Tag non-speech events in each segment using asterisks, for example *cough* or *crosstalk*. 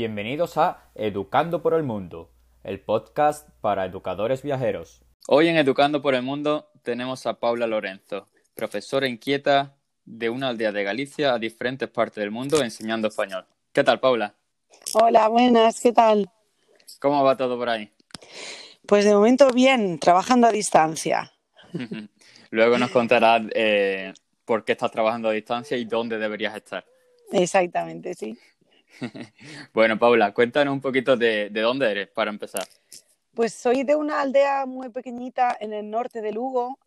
Bienvenidos a Educando por el Mundo, el podcast para educadores viajeros. Hoy en Educando por el Mundo tenemos a Paula Lorenzo, profesora inquieta de una aldea de Galicia a diferentes partes del mundo enseñando español. ¿Qué tal, Paula? Hola, buenas, ¿qué tal? ¿Cómo va todo por ahí? Pues de momento bien, trabajando a distancia. *laughs* Luego nos contarás eh, por qué estás trabajando a distancia y dónde deberías estar. Exactamente, sí. *laughs* bueno, Paula, cuéntanos un poquito de, dónde eres para empezar. Pues soy de una aldea muy pequeñita en el norte de Lugo,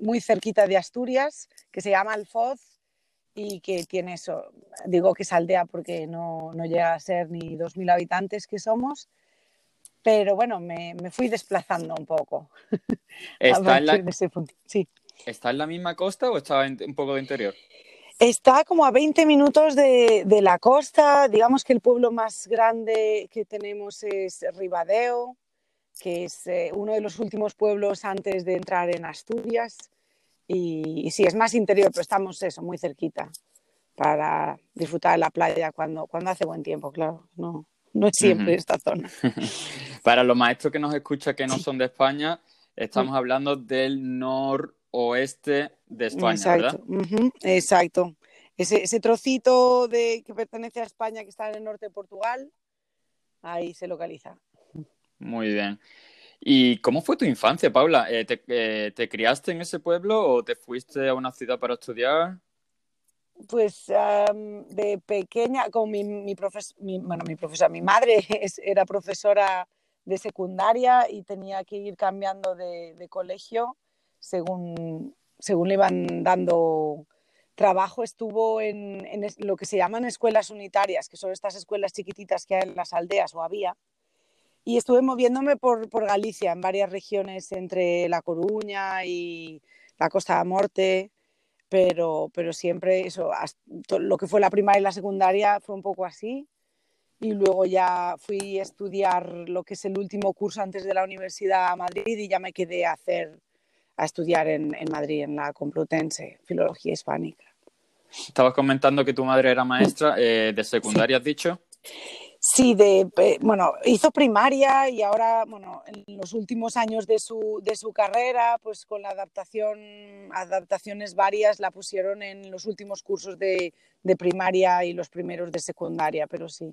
muy cerquita de Asturias, que se llama Alfoz y que tiene eso, digo que es aldea porque no, llega a ser ni 2.000 habitantes que somos, pero bueno, me, fui desplazando un poco. *laughs* ¿Está, en la... Sí. ¿Está en la misma costa o está un poco de interior? Está como a 20 minutos de, la costa. Digamos que el pueblo más grande que tenemos es Ribadeo, que es eh, uno de los últimos pueblos antes de entrar en Asturias. Y, sí, es más interior, pero estamos eso, muy cerquita para disfrutar de la playa cuando, cuando hace buen tiempo, claro. No, no es siempre esta zona. *laughs* para los maestros que nos escuchan que no son de España, estamos hablando del norte oeste de España, exacto, ¿verdad? exacto. Ese, ese trocito de, que pertenece a España que está en el norte de Portugal, ahí se localiza. Muy bien. ¿Y cómo fue tu infancia, Paula? Eh, eh, ¿te, criaste en ese pueblo o te fuiste a una ciudad para estudiar? Pues de pequeña, con mi, mi, bueno, mi profesora, mi madre *laughs* era profesora de secundaria y tenía que ir cambiando de, de colegio según, según le iban dando trabajo, estuvo en, lo que se llaman escuelas unitarias, que son estas escuelas chiquititas que hay en las aldeas o había. Y estuve moviéndome por, Galicia, en varias regiones entre La Coruña y la Costa de Morte, pero, pero siempre eso, lo que fue la primaria y la secundaria fue un poco así. Y luego ya fui a estudiar lo que es el último curso antes de la universidad a Madrid y ya me quedé a hacer a estudiar en, en Madrid, en la Complutense, Filología Hispánica. Estabas comentando que tu madre era maestra eh, de secundaria, ¿has dicho? Sí, de, bueno, hizo primaria y ahora, bueno, en los últimos años de su, de su carrera, pues con la adaptación, adaptaciones varias, la pusieron en los últimos cursos de, de primaria y los primeros de secundaria, pero sí.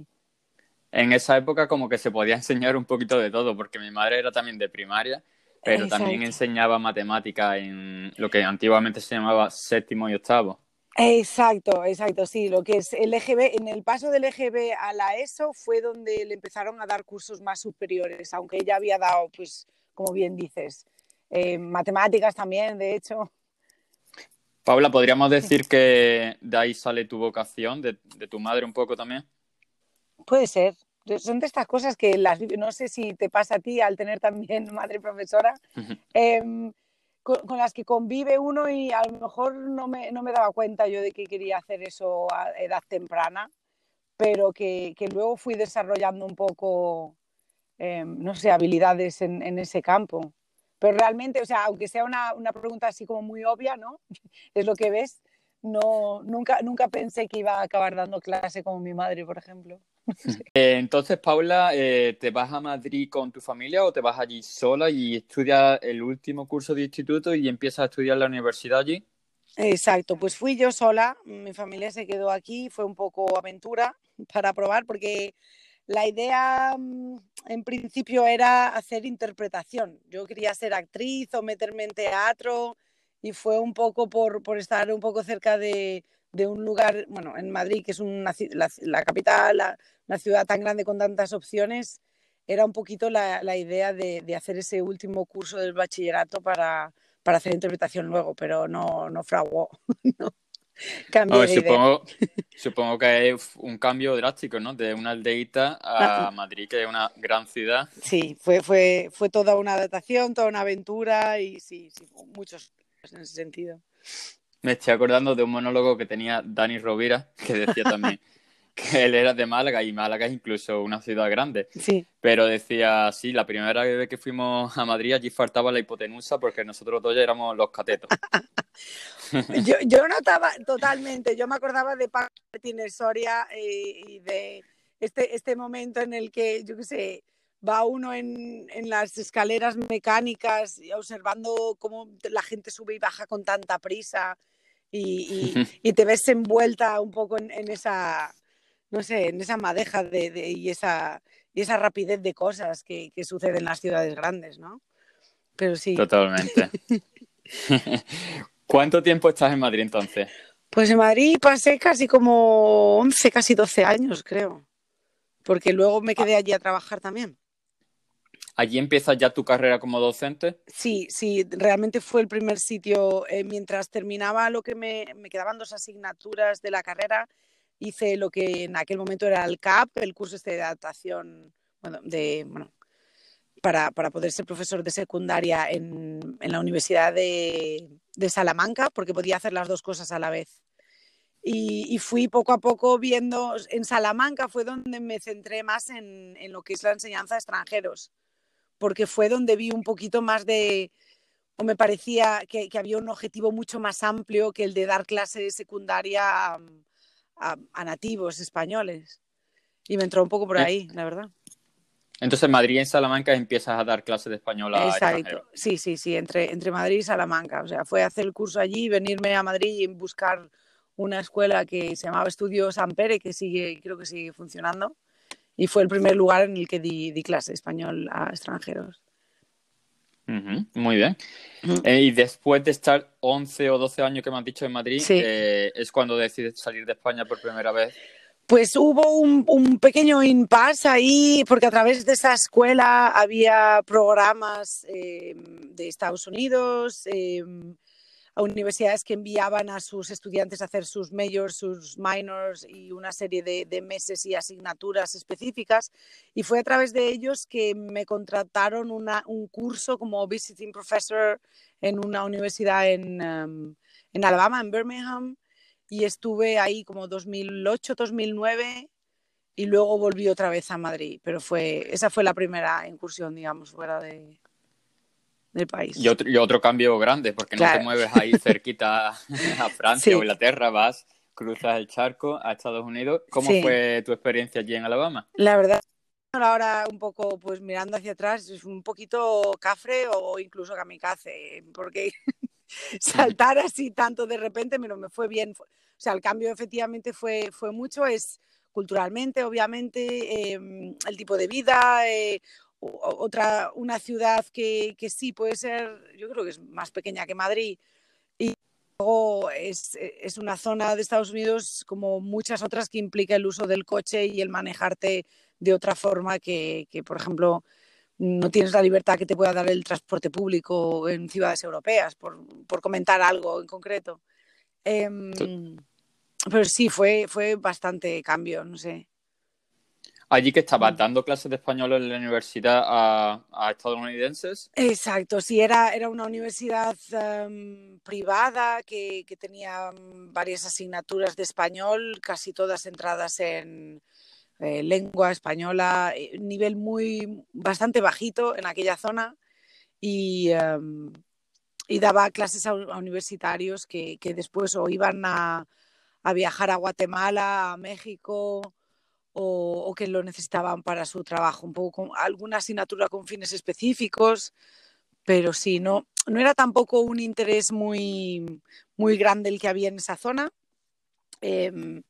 En esa época como que se podía enseñar un poquito de todo, porque mi madre era también de primaria pero también enseñaba matemática en lo que antiguamente se llamaba séptimo y octavo. Exacto, exacto, sí, lo que es el EGB, en el paso del EGB a la ESO fue donde le empezaron a dar cursos más superiores, aunque ella había dado, pues, como bien dices, eh, matemáticas también, de hecho. Paula, ¿podríamos decir que de ahí sale tu vocación, de tu madre un poco también? Puede ser, son de estas cosas que las, no sé si te pasa a ti al tener también *laughs* madre profesora, em, con, las que convive uno y a lo mejor no me, no me, daba cuenta yo de que quería hacer eso a edad temprana, pero que, que luego fui desarrollando un poco, em, no sé, habilidades en, en, ese campo. Pero realmente, o sea, aunque sea una, una pregunta así como muy obvia, ¿no? *laughs* es lo que ves, no, nunca, nunca pensé que iba a acabar dando clase como mi madre, por ejemplo. *laughs* Eh, entonces, Paula, eh, ¿te vas a Madrid con tu familia o te vas allí sola y estudias el último curso de instituto y empiezas a estudiar la universidad allí? Exacto, pues fui yo sola, mi familia se quedó aquí, fue un poco aventura para probar porque la idea mm, en principio era hacer interpretación. Yo quería ser actriz o meterme en teatro y fue un poco por, por estar un poco cerca de, de un lugar, bueno, en Madrid, que es una, la, capital, la, una ciudad tan grande con tantas opciones, era un poquito la, la idea de, de, hacer ese último curso del bachillerato para, para hacer interpretación luego, pero no, no fraguó. *laughs* no. supongo, *laughs* supongo que es un cambio drástico, ¿no? De una aldeita a ah, Madrid, que es una gran ciudad. Sí, fue, fue, fue toda una adaptación, toda una aventura y sí, sí muchos en ese sentido. Me estoy acordando de un monólogo que tenía Dani Rovira, que decía también *laughs* que él era de Málaga y Málaga es incluso una ciudad grande. Sí. Pero decía, sí, la primera vez que fuimos a Madrid allí faltaba la hipotenusa porque nosotros dos ya éramos los catetos. *laughs* yo, yo notaba totalmente, yo me acordaba de Paco Martínez Soria eh, y de este, este momento en el que, yo qué sé, va uno en, en, las escaleras mecánicas observando cómo la gente sube y baja con tanta prisa *laughs* y, y, te ves envuelta un poco en, en, esa, no sé, en esa madeja de, de, y, esa, y esa rapidez de cosas que, que suceden en las ciudades grandes, ¿no? Pero sí. Totalmente. *laughs* ¿Cuánto tiempo estás en Madrid entonces? Pues en Madrid pasé casi como 11, casi 12 años, creo. Porque luego me quedé allí a trabajar también. ¿Allí empiezas ya tu carrera como docente? Sí, sí, realmente fue el primer sitio. Eh, mientras terminaba lo que me, me, quedaban dos asignaturas de la carrera, hice lo que en aquel momento era el CAP, el curso este de adaptación, bueno, de, bueno para, para poder ser profesor de secundaria en, en la Universidad de, de, Salamanca, porque podía hacer las dos cosas a la vez. Y, fui poco a poco viendo, en Salamanca fue donde me centré más en, en lo que es la enseñanza de extranjeros porque fue donde vi un poquito más de, o me parecía que, que había un objetivo mucho más amplio que el de dar clase secundaria a, a, a nativos españoles. Y me entró un poco por ahí, la verdad. Entonces, en Madrid y en Salamanca empiezas a dar clases de español a Exacto. Sí, sí, sí, entre, entre Madrid y Salamanca. O sea, fue hacer el curso allí, venirme a Madrid y buscar una escuela que se llamaba Estudio San Pere, que sigue, creo que sigue funcionando y fue el primer lugar en el que di, di clase español a extranjeros. Uh -huh, muy bien. Uh -huh. eh, y después de estar 11 o 12 años que me has dicho en Madrid, sí. eh, ¿es cuando decides salir de España por primera vez? Pues hubo un, un, pequeño impasse ahí, porque a través de esa escuela había programas eh, de Estados Unidos, eh, universidades que enviaban a sus estudiantes a hacer sus majors, sus minors y una serie de, meses y asignaturas específicas. Y fue a través de ellos que me contrataron un curso como visiting professor en una universidad en, um, en Alabama, en Birmingham. Y estuve ahí como 2008, 2009 y luego volví otra vez a Madrid. Pero fue, esa fue la primera incursión, digamos, fuera de, del país. Y otro, y otro cambio grande, porque claro. no te mueves ahí cerquita *laughs* a Francia sí. o Inglaterra, vas, cruzas el charco a Estados Unidos. ¿Cómo sí. fue tu experiencia allí en Alabama? La verdad, ahora un poco, pues mirando hacia atrás, es un poquito cafre o incluso kamikaze, porque *laughs* saltar así tanto de repente, pero me fue bien. O sea, el cambio efectivamente fue, fue mucho, es culturalmente, obviamente, eh, el tipo de vida, eh, otra, una ciudad que, que, sí puede ser, yo creo que es más pequeña que Madrid, y luego es, es, una zona de Estados Unidos como muchas otras que implica el uso del coche y el manejarte de otra forma que, que por ejemplo, no tienes la libertad que te pueda dar el transporte público en ciudades europeas, por, por comentar algo en concreto. Eh, sí. Pero sí, fue, fue bastante cambio, no sé. Allí que estabas dando clases de español en la universidad a, a estadounidenses. Exacto, sí, era, era una universidad um, privada que, que, tenía varias asignaturas de español, casi todas centradas en eh, lengua española, eh, nivel muy bastante bajito en aquella zona y, um, y daba clases a, a universitarios que, que, después o iban a, a viajar a Guatemala, a México o, o, que lo necesitaban para su trabajo, un poco con alguna asignatura con fines específicos, pero sí, no, no era tampoco un interés muy, muy grande el que había en esa zona, eh,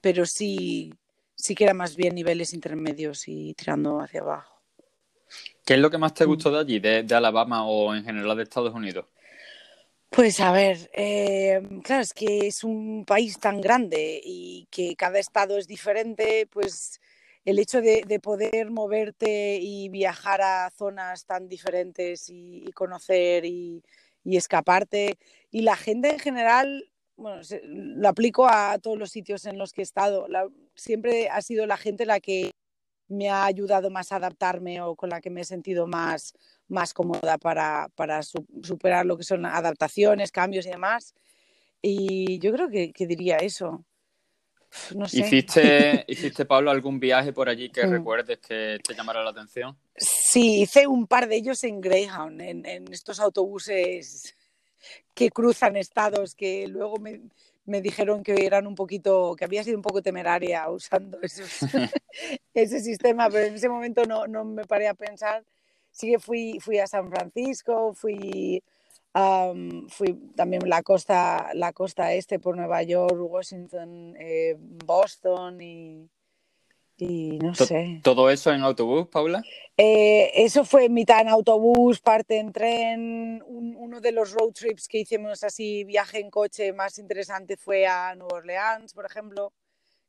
pero sí, sí que era más bien niveles intermedios y tirando hacia abajo. ¿Qué es lo que más te gustó de allí, de, de Alabama o en general de Estados Unidos? Pues a ver, eh, claro, es que es un país tan grande y que cada estado es diferente, pues el hecho de, de poder moverte y viajar a zonas tan diferentes y, y conocer y, y, escaparte. Y la gente en general, bueno, se, lo aplico a todos los sitios en los que he estado. La, siempre ha sido la gente la que me ha ayudado más a adaptarme o con la que me he sentido más, más cómoda para, para su, superar lo que son adaptaciones, cambios y demás. Y yo creo que, que diría eso. No sé. ¿Hiciste, *laughs* ¿Hiciste, Pablo, algún viaje por allí que mm. recuerdes que te llamara la atención? Sí, hice un par de ellos en Greyhound, en, en estos autobuses que cruzan estados, que luego me, me dijeron que eran un poquito, que había sido un poco temeraria usando *laughs* *laughs* ese sistema, pero en ese momento no, no me paré a pensar. Sí que fui, fui a San Francisco, fui, fui también la costa, la costa este por Nueva York, Washington, eh, Boston y, y no sé. ¿Todo eso en autobús, Paula? Eh, eso fue mitad en autobús, parte en tren. uno de los road trips que hicimos así, viaje en coche más interesante fue a Nueva Orleans, por ejemplo,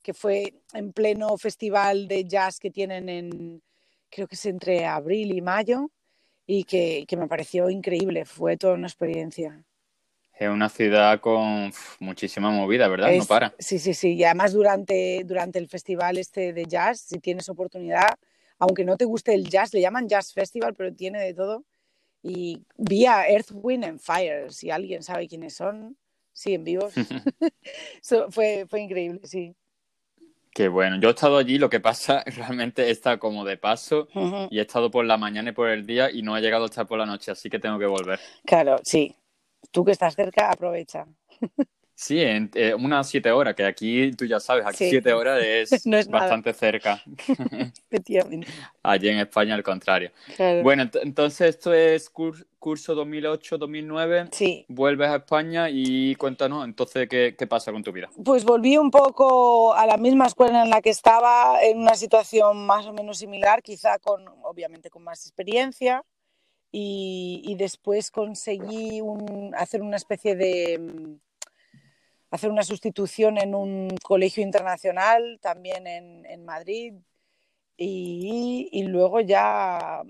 que fue en pleno festival de jazz que tienen en, creo que es entre abril y mayo, y que, que me pareció increíble. Fue toda una experiencia. Es una ciudad con muchísima movida, ¿verdad? no para. Sí, sí, sí. Y además durante, durante el festival este de jazz, si tienes oportunidad, aunque no te guste el jazz, le llaman Jazz Festival, pero tiene de todo. Y vi a Earth, Wind and Fire, si alguien sabe quiénes son, sí, en vivos. *laughs* *laughs* fue, fue increíble, sí. Qué bueno. Yo he estado allí, lo que pasa *laughs* realmente está como de paso y he estado por la mañana y por el día y no he llegado a estar por la noche, así que tengo que volver. Claro, sí tú que estás cerca, aprovecha. *laughs* Sí, en eh, unas siete horas, que aquí tú ya sabes, aquí siete horas es, *laughs* bastante cerca. *laughs* Efectivamente. Allí en España al contrario. Bueno, entonces esto es curso 2008-2009. Sí. Vuelves a España y cuéntanos entonces ¿qué, qué pasa con tu vida. Pues volví un poco a la misma escuela en la que estaba, en una situación más o menos similar, quizá con, obviamente, con más experiencia y, después conseguí hacer una especie de mm, hacer una sustitución en un colegio internacional también en, Madrid y, luego ya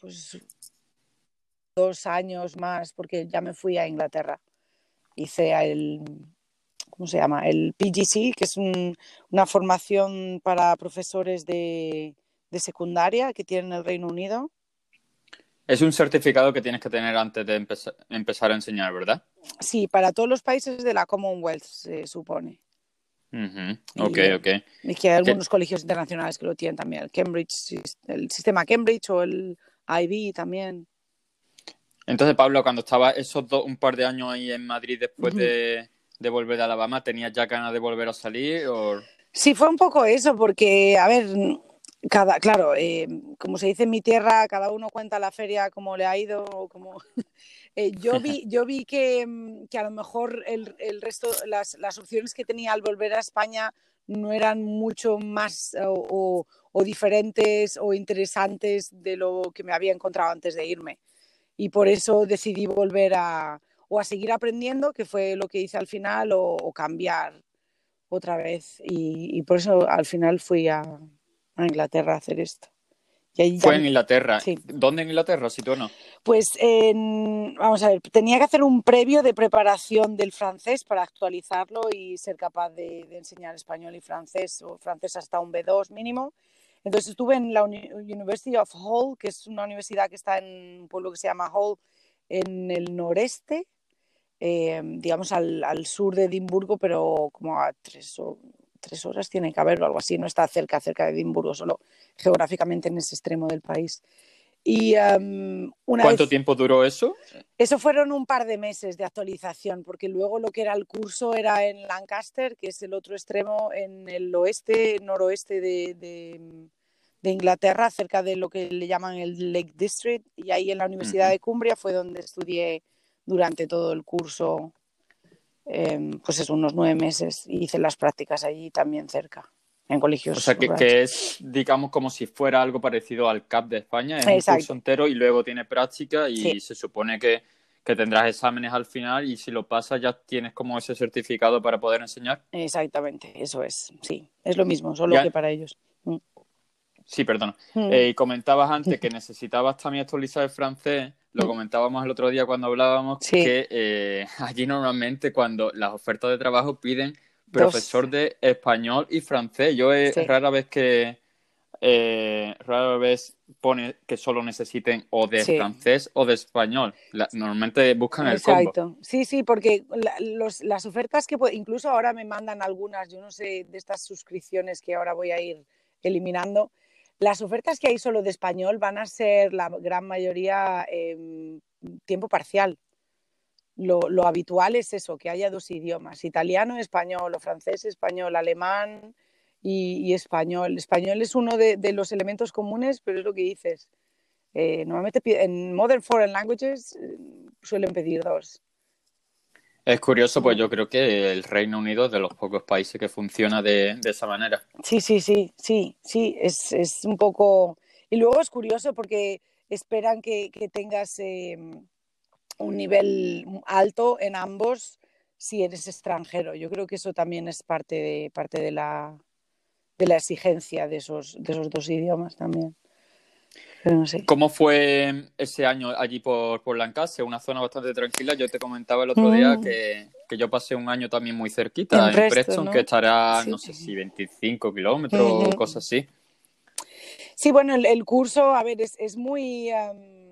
pues dos años más porque ya me fui a Inglaterra hice el ¿cómo se llama? el PGC que es una formación para profesores de, de secundaria que tienen el Reino Unido es un certificado que tienes que tener antes de empezar a enseñar, ¿verdad? Sí, para todos los países de la Commonwealth se supone. Ok, ok. Y que hay algunos colegios internacionales que lo tienen también, el Cambridge, el sistema Cambridge o el IB también. Entonces, Pablo, cuando estaba esos dos, un par de años ahí en Madrid después de, de, volver a Alabama, ¿tenías ya ganas de volver a salir? O... Sí, fue un poco eso, porque, a ver, cada, claro, eh, como se dice en mi tierra, cada uno cuenta la feria como le ha ido. Como... *laughs* Eh, yo vi, yo vi que, mm, que a lo mejor el, el resto, las, las, opciones que tenía al volver a España no eran mucho más o, o, diferentes o interesantes de lo que me había encontrado antes de irme. Y por eso decidí volver a o a seguir aprendiendo, que fue lo que hice al final, o, o cambiar otra vez. Y, y por eso al final fui a, a Inglaterra a hacer esto. Fue en Inglaterra. ¿Dónde en Inglaterra, si tú no? Pues vamos a ver, tenía que hacer un previo de preparación del francés para actualizarlo y ser capaz de, enseñar español y francés, o francés hasta un B2 mínimo. Entonces estuve en la University of Hull, que es una universidad que está en un pueblo que se llama Hull, en el noreste, eh, digamos al, al, sur de Edimburgo, pero como a tres o tres horas tiene que haber o algo así, no está cerca, cerca de Edimburgo, solo geográficamente en ese extremo del país. Y, em, ¿Cuánto tiempo duró eso? Eso fueron un par de meses de actualización, porque luego lo que era el curso era en Lancaster, que es el otro extremo, en el oeste, noroeste de, de, Inglaterra, cerca de lo que le llaman el Lake District, y ahí en la Universidad de Cumbria fue donde estudié durante todo el curso Em, pues es unos nueve meses y hice las prácticas allí también cerca, en colegios. O sea, que, es, digamos, como si fuera algo parecido al CAP de España, es un curso entero y luego tiene práctica y se supone que, que, tendrás exámenes al final y si lo pasas ya tienes como ese certificado para poder enseñar. Exactamente, eso es, sí, es lo mismo, solo que para ellos. Sí, perdón. Mm. Eh, comentabas antes que *laughs* necesitabas también actualizar el francés lo mm. comentábamos el otro día cuando hablábamos que eh, *laughs* allí normalmente cuando las ofertas de trabajo piden profesor de español y francés. Yo es rara vez que eh, rara vez pone que solo necesiten o de francés o de español. normalmente buscan el Exacto. Sí, sí, porque las ofertas que incluso ahora me mandan algunas, yo no sé, de estas suscripciones que ahora voy a ir eliminando, las ofertas que hay solo de español van a ser la gran mayoría tiempo parcial. lo, habitual es eso, que haya dos idiomas, italiano, español, o francés, español, alemán y, español. Español es uno de, de, los elementos comunes, pero es lo que dices. Eh, normalmente en Modern Foreign Languages eh, suelen pedir dos. Es curioso, pues yo creo que el Reino Unido es de los pocos países que funciona de, de esa manera. Sí, sí, sí, sí, sí, es, es, un poco... Y luego es curioso porque esperan que, que tengas eh, un nivel alto en ambos si eres extranjero. Yo creo que eso también es parte de, parte de, la, de la exigencia de esos, de esos dos idiomas también. ¿Cómo fue ese año allí por, por Lancaster? Una zona bastante tranquila. Yo te comentaba el otro mm. día que, que, yo pasé un año también muy cerquita, en, en Preston, Preston ¿no? que estará, sí. no sé si 25 kilómetros o cosas así. Sí, bueno, el, el, curso, a ver, es, es muy... Um,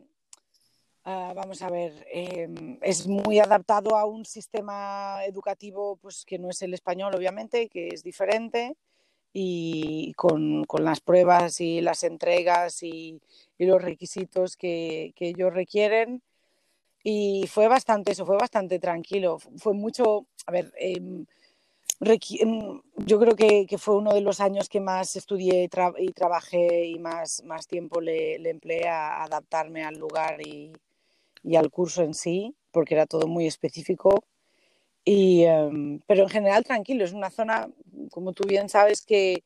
uh, vamos a ver, eh, es muy adaptado a un sistema educativo pues, que no es el español, obviamente, que es diferente y con, con, las pruebas y las entregas y, y los requisitos que, que, ellos requieren. Y fue bastante eso, fue bastante tranquilo. Fue mucho, a ver, eh, yo creo que, que, fue uno de los años que más estudié y, tra y trabajé y más, más tiempo le, le, empleé a adaptarme al lugar y, y al curso en sí, porque era todo muy específico y, um, pero en general tranquilo, es una zona, como tú bien sabes, que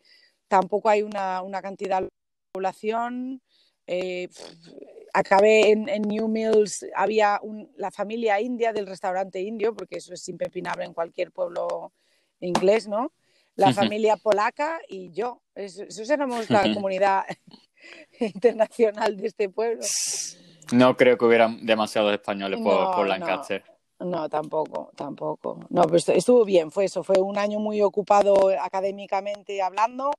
tampoco hay una, una cantidad de población. Eh, acabé en, en, New Mills, había un, la familia india del restaurante indio, porque eso es impepinable en cualquier pueblo inglés, ¿no? La familia polaca y yo. Eso, eso éramos la comunidad *laughs* internacional de este pueblo. No creo que hubieran demasiados españoles por, no, por Lancaster. No. No, tampoco, tampoco. No, pero estuvo bien, fue eso, fue un año muy ocupado académicamente hablando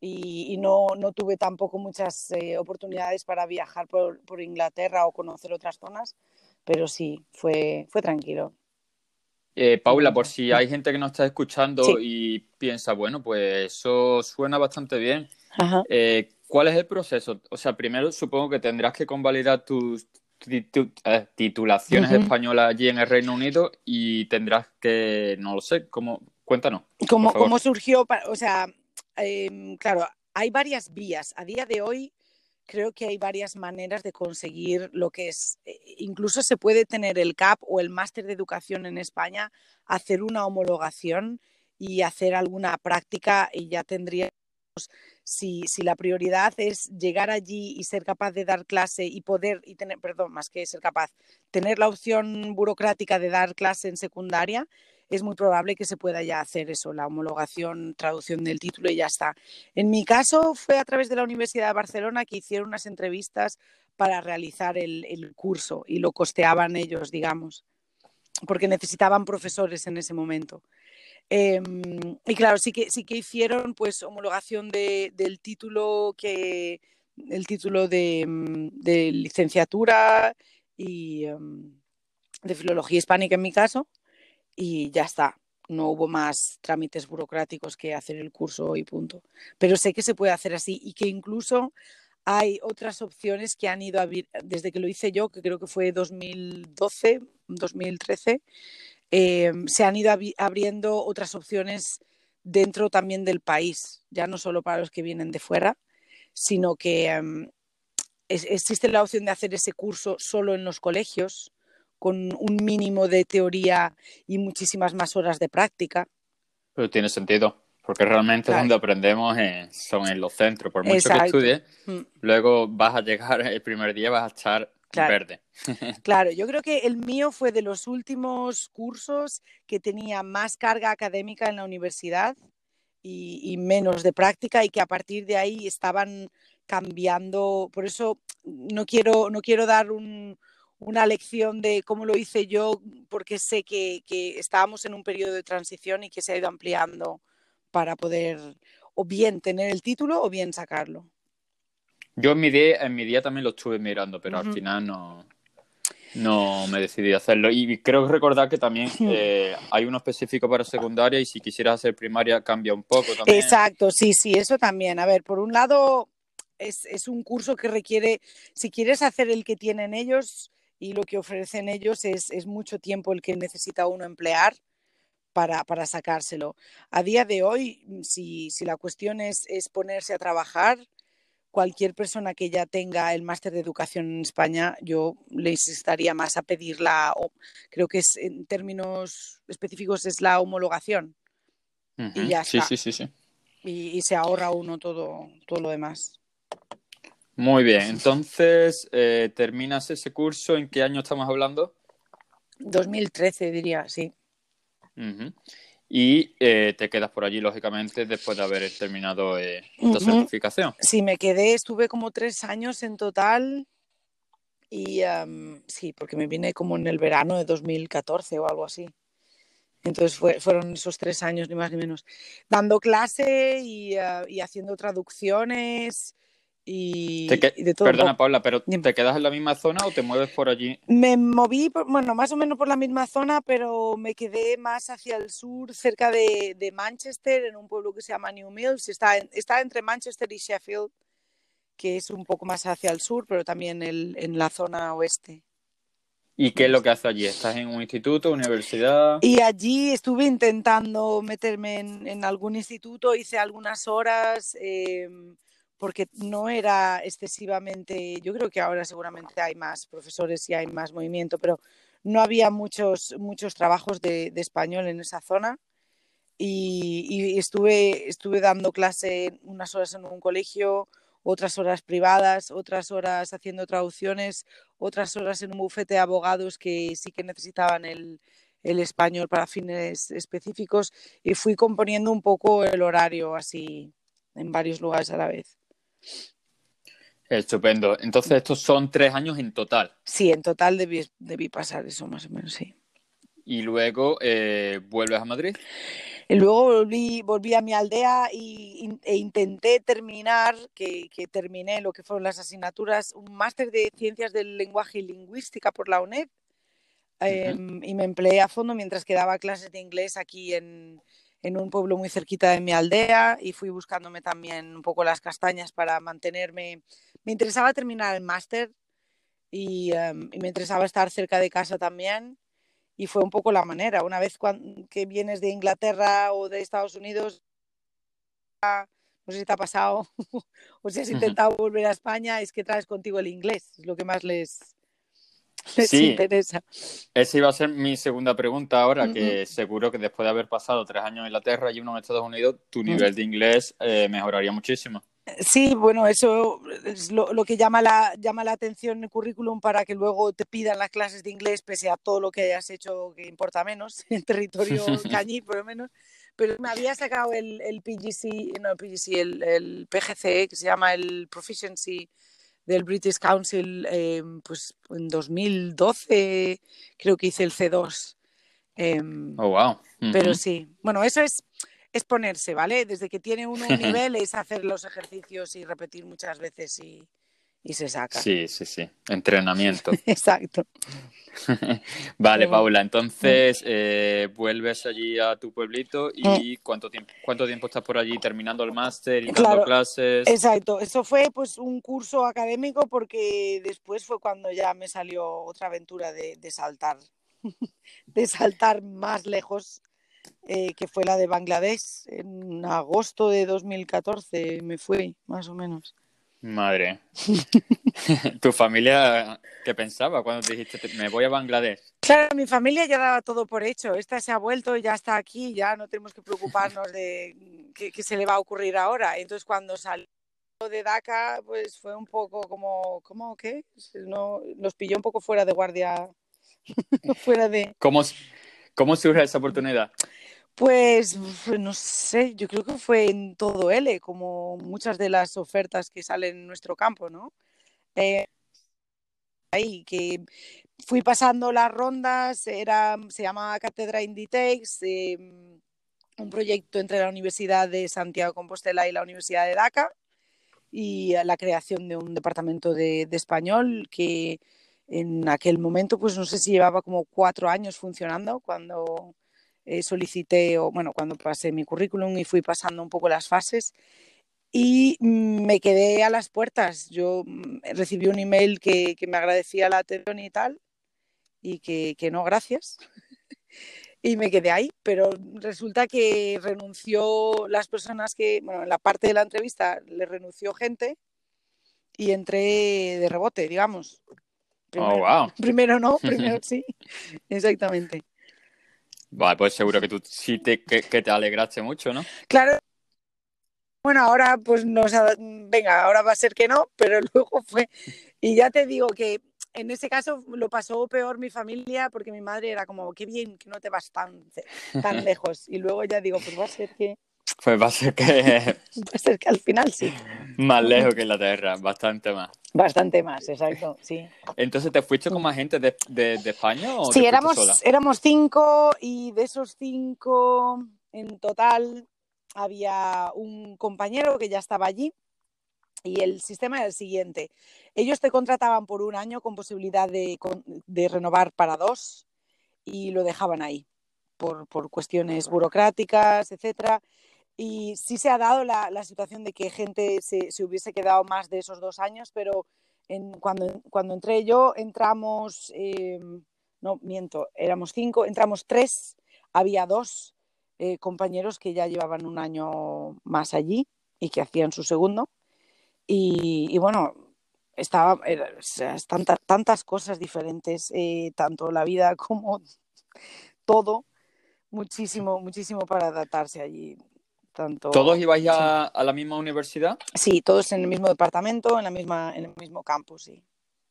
y, y no, no, tuve tampoco muchas eh, oportunidades para viajar por, por, Inglaterra o conocer otras zonas, pero sí, fue, fue tranquilo. Eh, Paula, por si hay gente que nos está escuchando sí. y piensa, bueno, pues eso suena bastante bien. Eh, ¿Cuál es el proceso? O sea, primero supongo que tendrás que convalidar tus eh, titulaciones uh -huh. españolas allí en el Reino Unido y tendrás que, no lo sé, ¿cómo? Cuéntanos. ¿Cómo, cómo surgió? O sea, eh, claro, hay varias vías. A día de hoy creo que hay varias maneras de conseguir lo que es. Eh, incluso se puede tener el CAP o el máster de educación en España, hacer una homologación y hacer alguna práctica y ya tendría si, la prioridad es llegar allí y ser capaz de dar clase y poder, y tener, perdón, más que ser capaz, tener la opción burocrática de dar clase en secundaria, es muy probable que se pueda ya hacer eso, la homologación, traducción del título y ya está. En mi caso fue a través de la Universidad de Barcelona que hicieron unas entrevistas para realizar el curso y lo costeaban ellos, digamos, porque necesitaban profesores en ese momento. Eh, y claro, sí que, sí que hicieron pues homologación de, del título que el título de, de licenciatura y um, de filología hispánica en mi caso y ya está. No hubo más trámites burocráticos que hacer el curso y punto. Pero sé que se puede hacer así y que incluso hay otras opciones que han ido a desde que lo hice yo, que creo que fue 2012, 2013 eh, se han ido abriendo otras opciones dentro también del país, ya no solo para los que vienen de fuera, sino que es, existe la opción de hacer ese curso solo en los colegios, con un mínimo de teoría y muchísimas más horas de práctica. Pero tiene sentido, porque realmente claro. donde aprendemos eh, son en los centros, por mucho Exacto. que estudies, mm. luego vas a llegar el primer día, vas a estar Claro. Verde. *laughs* claro, yo creo que el mío fue de los últimos cursos que tenía más carga académica en la universidad y, y, menos de práctica y que a partir de ahí estaban cambiando. Por eso no quiero, no quiero dar un, una lección de cómo lo hice yo, porque sé que, que estábamos en un periodo de transición y que se ha ido ampliando para poder o bien tener el título o bien sacarlo. Yo en mi día, en mi día también lo estuve mirando, pero uh -huh. al final no, no me decidí a hacerlo. Y creo recordar que también eh, hay uno específico para secundaria y si quisieras hacer primaria cambia un poco también. Exacto, sí, sí, eso también. A ver, por un lado es, es un curso que requiere, si quieres hacer el que tienen ellos, y lo que ofrecen ellos es, es mucho tiempo el que necesita uno emplear para, para sacárselo. A día de hoy, si, si la cuestión es, es ponerse a trabajar, cualquier persona que ya tenga el máster de educación en España, yo le insistaría más a pedirla, o creo que es en términos específicos es la homologación. Y ya sí, está. sí, sí, sí. Y, y se ahorra uno todo, todo lo demás. Muy bien, entonces eh, terminas ese curso, ¿en qué año estamos hablando? 2013 diría, sí. Y eh, te quedas por allí, lógicamente, después de haber terminado eh, esta Ujú. certificación. Sí, me quedé, estuve como tres años en total y am, sí, porque me vine como en el verano de 2014 o algo así. Entonces fue- fueron esos tres años, ni más ni menos, dando clase y, ah, y haciendo traducciones y, Te que- y de todo Perdona. Paula, pero Dime. ¿te quedas en la misma zona o te mueves por allí? Me moví, por- bueno, más o menos por la misma zona, pero me quedé más hacia el sur, cerca de, de Manchester, en un pueblo que se llama New Mills. Está, en- está entre Manchester y Sheffield, que es un poco más hacia el sur, pero también el- en la zona oeste. ¿Y qué es lo que haces allí? ¿Estás en un instituto, universidad? Y allí estuve intentando meterme en, en algún instituto, hice algunas horas, eh, porque no era excesivamente, yo creo que ahora seguramente hay más profesores y hay más movimiento, pero no había muchos, muchos trabajos de, de español en esa zona. Y, y estuve, estuve dando clase unas horas en un colegio, otras horas privadas, otras horas haciendo traducciones, otras horas en un bufete de abogados que sí que necesitaban el, el español para fines específicos y fui componiendo un poco el horario así en varios lugares a la vez. Estupendo. Entonces, estos son tres años en total. Sí, en total debí, debí pasar eso más o menos, sí. Y luego eh, vuelves a Madrid. Y luego volví, volví a mi aldea y, e intenté terminar, que, que terminé lo que fueron las asignaturas, un máster de Ciencias del Lenguaje y Lingüística por la UNED. eh, y me empleé a fondo mientras que daba clases de inglés aquí en, en un pueblo muy cerquita de mi aldea y fui buscándome también un poco las castañas para mantenerme. Me interesaba terminar el máster y, em, y me interesaba estar cerca de casa también y fue un poco la manera. Una vez que vienes de Inglaterra o de Estados Unidos, no sé si te ha pasado *laughs* o si has intentado volver a España, es que traes contigo el inglés, es lo que más les, *laughs* les Sí. interesa. Esa iba a ser mi segunda pregunta ahora, que seguro que después de haber pasado tres años en Inglaterra y uno en Estados Unidos, tu nivel de inglés eh, mejoraría muchísimo. Sí, bueno, eso es lo, lo que llama la, llama la atención en el currículum para que luego te pidan las clases de inglés, pese a todo lo que hayas hecho que importa menos, *laughs* en territorio *laughs* cañí por lo menos. Pero me había sacado el, el PGC, no el PGC, el, el PGCE, que se llama el Proficiency del British Council, eh, pues en 2012 creo que hice el C2. em, Oh, wow. pero sí, bueno, eso es, es ponerse, ¿vale? Desde que tiene uno un *laughs* nivel es hacer los ejercicios y repetir muchas veces y, y se saca. Sí, sí, sí. Entrenamiento. *laughs* Exacto. *laughs* Vale, Paula, entonces eh, vuelves allí a tu pueblito y ¿cuánto tiempo, cuánto tiempo estás por allí terminando el máster y dando Claro, clases? Exacto. Eso fue pues un curso académico porque después fue cuando ya me salió otra aventura de, de saltar, *laughs* de saltar más lejos, eh, que fue la de Bangladesh. En agosto de 2014 me fui, más o menos. Madre. *laughs* ¿Tu familia qué pensaba cuando te dijiste "Te- me voy a Bangladesh? Claro, mi familia ya daba todo por hecho. Esta se ha vuelto, ya está aquí, ya no tenemos que preocuparnos de qué, qué se le va a ocurrir ahora. Entonces, cuando salió de Dhaka, pues fue un poco como, ¿cómo qué? No, nos pilló un poco fuera de guardia, *laughs* fuera de... ¿Cómo, cómo surge esa oportunidad? Pues no sé, yo creo que fue en todo L, como muchas de las ofertas que salen en nuestro campo, ¿no? Eh, ahí que fui pasando las rondas, era, se llama Cátedra Inditex, eh, un proyecto entre la Universidad de Santiago de Compostela y la Universidad de Dhaka, y la creación de un departamento de, de español que en aquel momento, pues no sé si llevaba como cuatro años funcionando cuando eh, solicité, o bueno, cuando pasé mi currículum y fui pasando un poco las fases y mm, me quedé a las puertas. Yo mm, recibí un email que, que me agradecía la atención y tal, y que, que no, gracias. *laughs* y me quedé ahí, pero resulta que renunció las personas que, bueno, en la parte de la entrevista le renunció gente y entré de rebote, digamos. oh, wow. *laughs* Primero no, *laughs* primero sí, exactamente. Vale, pues seguro que tú sí te, que, te alegraste mucho, ¿no? Claro. Bueno, ahora pues nos, venga, ahora va a ser que no, pero *laughs* luego fue, y ya te digo que en ese caso lo pasó peor mi familia porque mi madre era como, qué bien que no te vas tan, tan *laughs* lejos. Y luego ya digo, pues va a ser que... Pues va a ser que... *laughs* va a ser que al final sí. Más lejos que Inglaterra, bastante más. Bastante más, exacto, sí. Entonces, ¿te fuiste con más gente de, de, España o Sí, éramos, éramos cinco y de esos cinco en total había un compañero que ya estaba allí y el sistema era el siguiente. Ellos te contrataban por un año con posibilidad de, de renovar para dos y lo dejaban ahí por, por cuestiones burocráticas, etcétera. Y sí se ha dado la, la situación de que gente se, se, hubiese quedado más de esos dos años, pero en, cuando, cuando entré yo entramos, eh, no miento, éramos cinco, entramos tres, había dos eh, compañeros que ya llevaban un año más allí y que hacían su segundo. Y, y bueno, estaba, era, o sea, tantas, tantas cosas diferentes, eh, tanto la vida como *laughs* todo, muchísimo, muchísimo para adaptarse allí. Tanto, ¿Todos ibais a, sí. a, la misma universidad? Sí, todos en el mismo departamento, en, la misma, en el mismo campus, sí.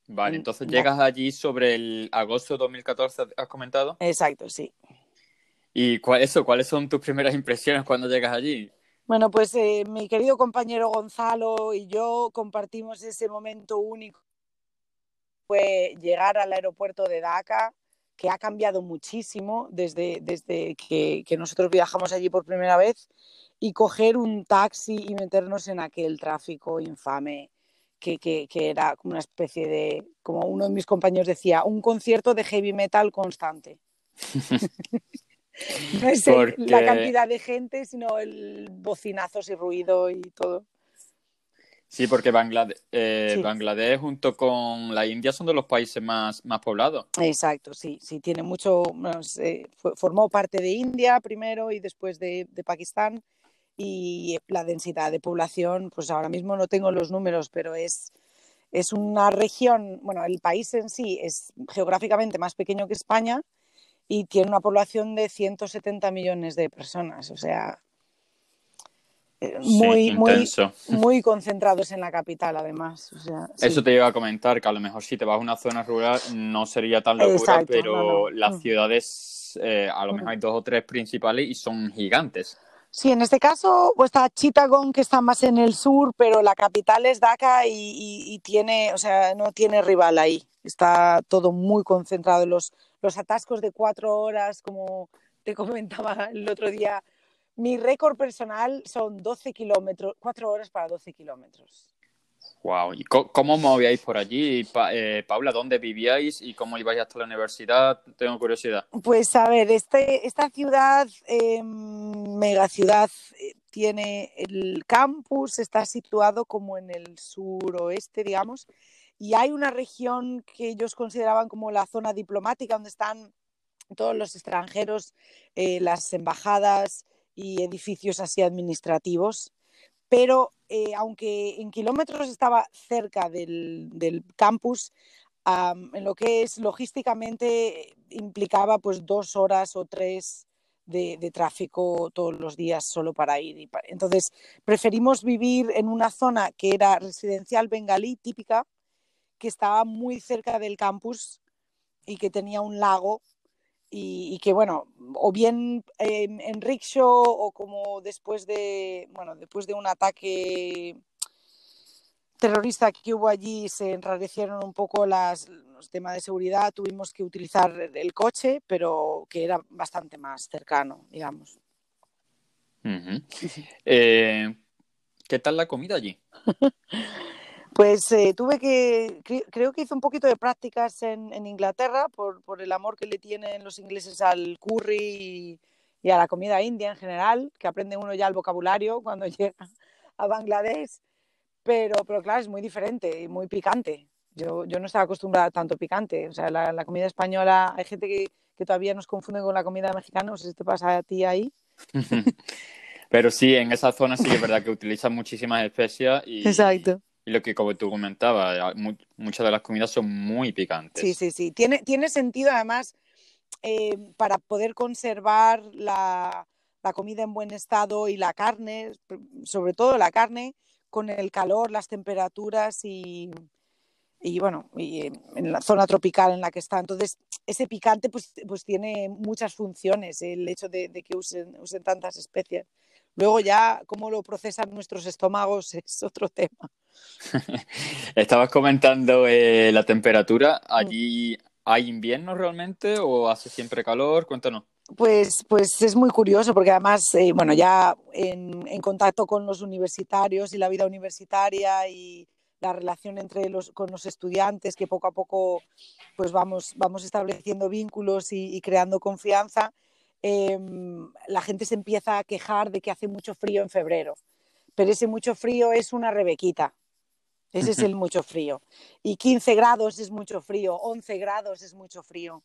Vale, entonces llegas allí sobre el agosto de 2014, ¿has comentado? Exacto, sí. ¿Y cuál, eso, cuáles son tus primeras impresiones cuando llegas allí? Bueno, pues eh, mi querido compañero Gonzalo y yo compartimos ese momento único. Fue llegar al aeropuerto de Dhaka, que ha cambiado muchísimo desde, desde que, que, nosotros viajamos allí por primera vez, y coger un taxi y meternos en aquel tráfico infame, que, que, que era como una especie de, como uno de mis compañeros decía, un concierto de heavy metal constante. *laughs* No es Porque... la cantidad de gente, sino el bocinazos y ruido y todo. Sí, porque Bangladesh, eh, sí. Bangladesh junto con la India son de los países más, más poblados. Exacto, sí, sí, tiene mucho, bueno, se, formó parte de India primero y después de, de, Pakistán y la densidad de población, pues ahora mismo no tengo los números, pero es, es una región, bueno, el país en sí es geográficamente más pequeño que España, y tiene una población de 170 millones de personas, o sea, muy, sí, muy, *laughs* muy concentrados en la capital, además. O sea, Eso te iba a comentar, que a lo mejor si te vas a una zona rural no sería tan locura, Exacto, pero no, no. las ciudades, eh, a lo mejor hay dos o tres principales y son gigantes. Sí, en este caso pues está Chittagong, que está más en el sur, pero la capital es Dhaka y, y, tiene, o sea, no tiene rival ahí. Está todo muy concentrado. Los, los atascos de cuatro horas, como te comentaba el otro día, mi récord personal son 12 kilómetros, 4 horas para 12 kilómetros. Wow. ¿Y cómo movíais por allí? Eh, Paula, ¿dónde vivíais y cómo ibais hasta la universidad? Tengo curiosidad. Pues a ver, este, esta ciudad, eh, megaciudad, eh, tiene el campus, está situado como en el suroeste, digamos, y hay una región que ellos consideraban como la zona diplomática, donde están todos los extranjeros, eh, las embajadas, y edificios así administrativos, pero eh, aunque en kilómetros estaba cerca del, campus, en lo que es logísticamente implicaba pues dos horas o tres de, de, tráfico todos los días solo para ir. Entonces preferimos vivir en una zona que era residencial bengalí típica, que estaba muy cerca del campus y que tenía un lago y, y, que bueno, o bien eh, en rickshaw o como después de, bueno, después de un ataque terrorista que hubo allí se enrarecieron un poco las, los temas de seguridad, tuvimos que utilizar el coche, pero que era bastante más cercano, digamos. Uh *laughs* -huh. eh, ¿Qué tal la comida allí? *laughs* Pues eh, tuve que, cre creo que hice un poquito de prácticas en, en Inglaterra por, por, el amor que le tienen los ingleses al curry y, y, a la comida india en general, que aprende uno ya el vocabulario cuando *laughs* llega a Bangladesh, pero, pero claro, es muy diferente y muy picante. Yo, yo no estaba acostumbrada a tanto picante. O sea, la, la comida española, hay gente que, que, todavía nos confunde con la comida mexicana. No sé si te pasa a ti ahí. Pero sí, en esa zona sí es verdad que utilizan muchísimas especias y, *laughs* Exacto. Y lo que como tú comentabas, mu muchas de las comidas son muy picantes. Sí, sí, sí. Tiene, tiene sentido además eh, para poder conservar la, la, comida en buen estado y la carne, sobre todo la carne, con el calor, las temperaturas y, y bueno, y en la zona tropical en la que está. Entonces, ese picante pues, pues tiene muchas funciones, el hecho de, de que usen, usen tantas especias. Luego ya cómo lo procesan nuestros estómagos *laughs* es otro tema. *laughs* Estabas comentando eh, la temperatura. ¿Allí hay invierno realmente o hace siempre calor? Cuéntanos. Pues, pues es muy curioso porque además, eh, bueno, ya en, en, contacto con los universitarios y la vida universitaria y la relación entre los, con los estudiantes, que poco a poco pues vamos, vamos estableciendo vínculos y, y creando confianza, eh, la gente se empieza a quejar de que hace mucho frío en febrero. Pero ese mucho frío es una rebequita. Ese es el mucho frío. Y 15 grados es mucho frío, 11 grados es mucho frío.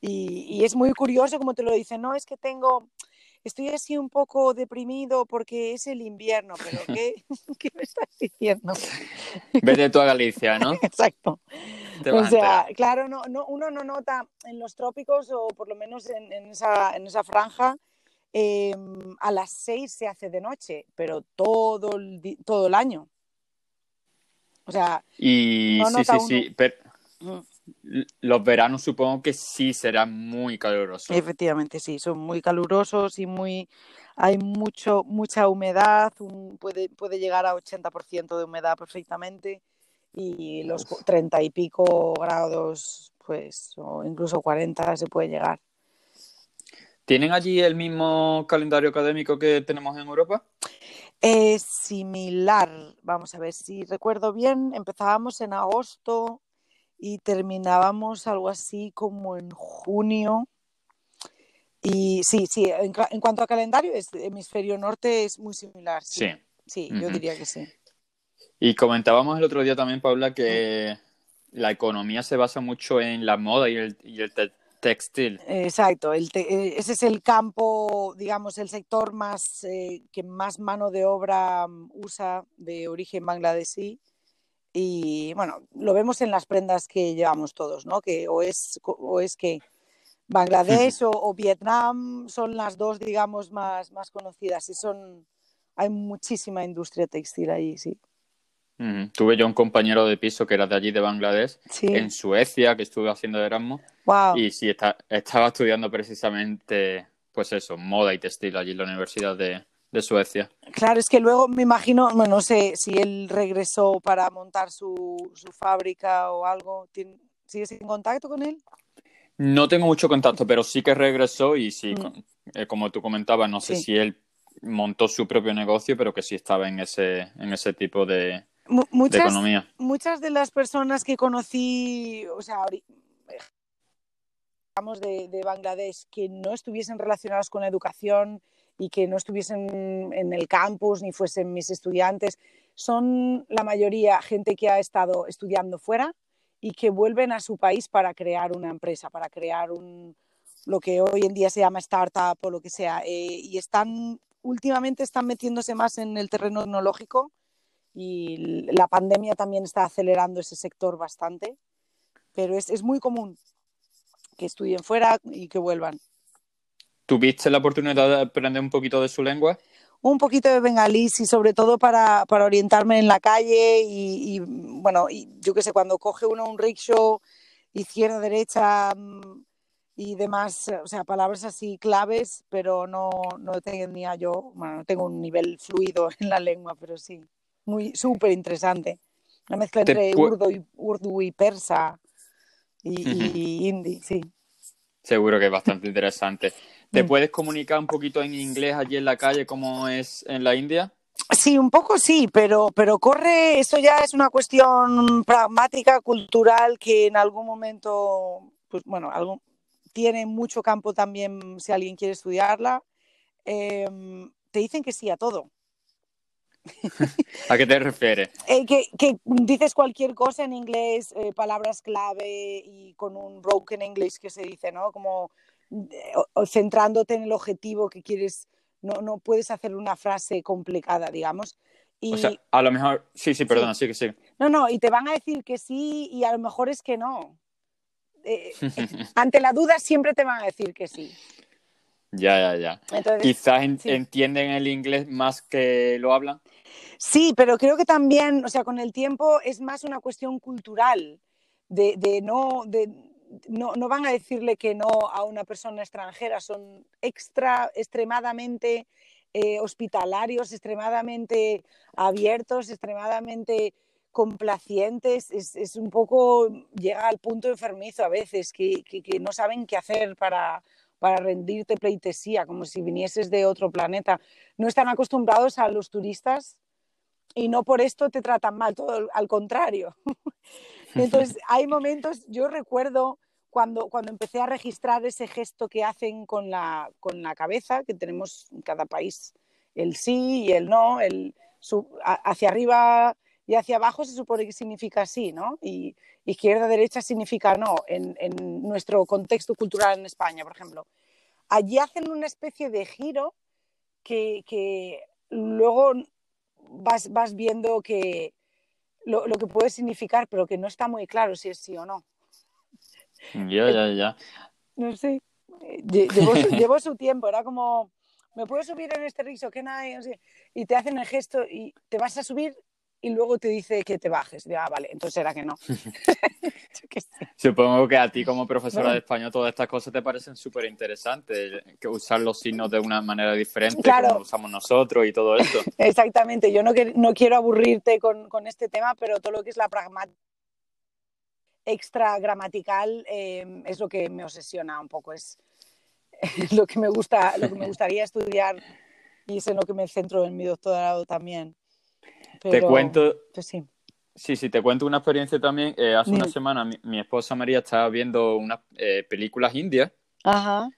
Y, y, es muy curioso como te lo dicen, no, es que tengo, estoy así un poco deprimido porque es el invierno, pero *laughs* ¿qué, *laughs* ¿qué me estás diciendo? Vete tú a Galicia, ¿no? *laughs* Exacto. *laughs* O sea, claro, no, no, uno no nota en los trópicos, o por lo menos en, en, esa, en esa, franja, eh, a las seis se hace de noche, pero todo el, todo el año. O sea, y no sí, sí, uno... sí, pero los veranos supongo que sí serán muy calurosos. Efectivamente, sí, son muy calurosos y muy hay mucho mucha humedad, un, puede, puede llegar a 80% de humedad perfectamente y los treinta y pico grados, pues, o incluso 40 se puede llegar. ¿Tienen allí el mismo calendario académico que tenemos en Europa? Es similar. Vamos a ver si recuerdo bien. Empezábamos en agosto y terminábamos algo así como en junio. Y sí, sí, en, en cuanto a calendario, es, hemisferio norte es muy similar. Sí, sí, sí uh -huh. yo diría que sí. Y comentábamos el otro día también, Paula, que la economía se basa mucho en la moda y el, y el te textil. Exacto, el te ese es el campo, digamos, el sector más eh, que más mano de obra usa de origen bangladesí. Y bueno, lo vemos en las prendas que llevamos todos, ¿no? Que o es, o es que Bangladesh *laughs* o, o, Vietnam son las dos, digamos, más, más conocidas y son, hay muchísima industria textil ahí, sí. Tuve yo un compañero de piso que era de allí, de Bangladesh, sí. en Suecia, que estuve haciendo Erasmus. Wow. Y sí, está, estaba estudiando precisamente, pues eso, moda y textil allí en la Universidad de, de, Suecia. Claro, es que luego me imagino, bueno, no sé si él regresó para montar su, su fábrica o algo. ¿Sigues en contacto con él? No tengo mucho contacto, pero sí que regresó y sí, mm. como tú comentabas, no sé si él montó su propio negocio, pero que sí estaba en ese, en ese tipo de, muchas, de economía. Muchas de las personas que conocí, o sea, de, de Bangladesh, que no estuviesen relacionadas con la educación y que no estuviesen en el campus ni fuesen mis estudiantes, son la mayoría gente que ha estado estudiando fuera y que vuelven a su país para crear una empresa, para crear un, lo que hoy en día se llama startup o lo que sea. Eh, y están, últimamente están metiéndose más en el terreno tecnológico y la pandemia también está acelerando ese sector bastante, pero es, es muy común que estudien fuera y que vuelvan. ¿Tuviste la oportunidad de aprender un poquito de su lengua? Un poquito de bengalí, y sobre todo para, para orientarme en la calle y, y bueno, y yo qué sé, cuando coge uno un rickshaw, izquierda, derecha mm, y demás, o sea, palabras así claves, pero no, no tenía yo, bueno, no tengo un nivel fluido *laughs* en la lengua, pero sí, muy súper interesante. Una mezcla entre urdu y, urdu y persa y, uh -huh. y hindi, sí. Seguro que es bastante interesante. ¿Te puedes comunicar un poquito en inglés allí en la calle como es en la India? Sí, un poco sí, pero, pero corre, eso ya es una cuestión pragmática, cultural, que en algún momento, pues bueno, algo, tiene mucho campo también si alguien quiere estudiarla. Eh, te dicen que sí a todo. ¿A qué te refieres? Eh, que, que, dices cualquier cosa en inglés, eh, palabras clave y con un broken English que se dice, ¿no? Como eh, centrándote en el objetivo que quieres, no, no puedes hacer una frase complicada, digamos. Y... O sea, a lo mejor, sí, sí, perdona, sí. que sí. No, no, y te van a decir que sí y a lo mejor es que no. *laughs* ante la duda siempre te van a decir que sí. Ya, ya, ya. Quizás entienden el inglés más que lo hablan. Sí, pero creo que también, o sea, con el tiempo es más una cuestión cultural, de, de no, de, no, no, van a decirle que no a una persona extranjera, son extra, extremadamente eh, hospitalarios, extremadamente abiertos, extremadamente complacientes, es, es, un poco, llega al punto enfermizo a veces, que, que, que no saben qué hacer para, para rendirte pleitesía, como si vinieses de otro planeta. No están acostumbrados a los turistas y no por esto te tratan mal, todo al contrario. *laughs* Entonces, hay momentos, yo recuerdo cuando, cuando empecé a registrar ese gesto que hacen con la, con la cabeza, que tenemos en cada país el sí y el no, el, hacia arriba y hacia abajo se supone que significa sí, ¿no? Y izquierda-derecha significa no, en, en, nuestro contexto cultural en España, por ejemplo. Allí hacen una especie de giro que, que luego vas, vas viendo que lo, lo, que puede significar, pero que no está muy claro si es sí o no. Ya, ya, ya. No sé. Llevó, llevó su tiempo, era como, ¿me puedo subir en este riso? ¿Qué nada? Y te hacen el gesto y te vas a subir y luego te dice que te bajes. ah, vale, entonces era que no. *laughs* *laughs* Supongo que a ti como profesora de español todas estas cosas te parecen súper interesantes, que usar los signos de una manera diferente claro. como usamos nosotros y todo esto. *laughs* Exactamente, yo no, no quiero aburrirte con, con, este tema, pero todo lo que es la pragmática extra gramatical eh, es lo que me obsesiona un poco, es, es lo que me gusta, lo que me gustaría estudiar y es en lo que me centro en mi doctorado también te cuento. Pues sí. Sí, sí, te cuento una experiencia también. Eh, hace una semana mi, esposa María estaba viendo unas eh, películas indias. Ajá.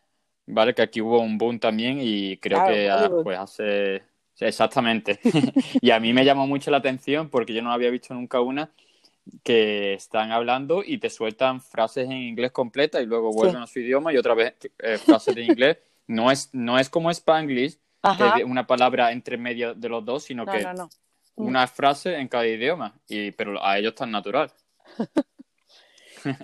Vale, que aquí hubo un boom también y creo que ah, pues hace. Exactamente. *laughs* y a mí me llamó mucho la atención porque yo no había visto nunca una que están hablando y te sueltan frases en inglés completas y luego vuelven a su idioma y otra vez eh, frases en inglés. No es, no es como Spanglish, que es una palabra entre medio de los dos, sino que Mm. Una frase en cada idioma, y, pero a ellos tan natural.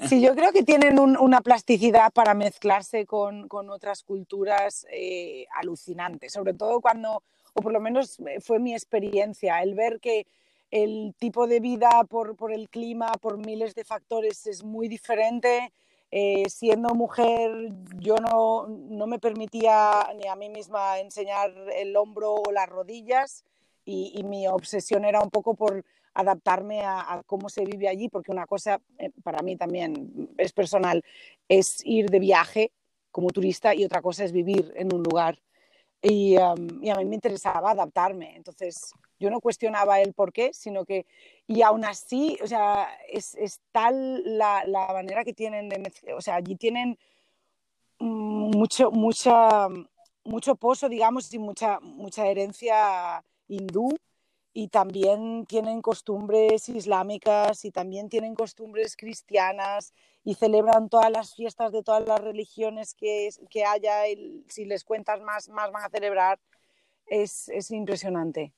Sí, yo creo que tienen una plasticidad para mezclarse con, con otras culturas eh, alucinantes, sobre todo cuando, o por lo menos eh, fue mi experiencia, el ver que el tipo de vida por, por el clima, por miles de factores es muy diferente. Eh, siendo mujer, yo no, no me permitía ni a mí misma enseñar el hombro o las rodillas y, mi obsesión era un poco por adaptarme a, cómo se vive allí, porque una cosa eh, para mí también es personal, es ir de viaje como turista y otra cosa es vivir en un lugar. Y, a mí me interesaba adaptarme, entonces yo no cuestionaba el por qué, sino que, y aún así, o sea, es, es tal la, la, manera que tienen de, o sea, allí tienen mucho, mucha, mucho pozo, digamos, y mucha, mucha herencia hindú y también tienen costumbres islámicas y también tienen costumbres cristianas y celebran todas las fiestas de todas las religiones que, que haya y si les cuentas más, más van a celebrar. Es, es impresionante.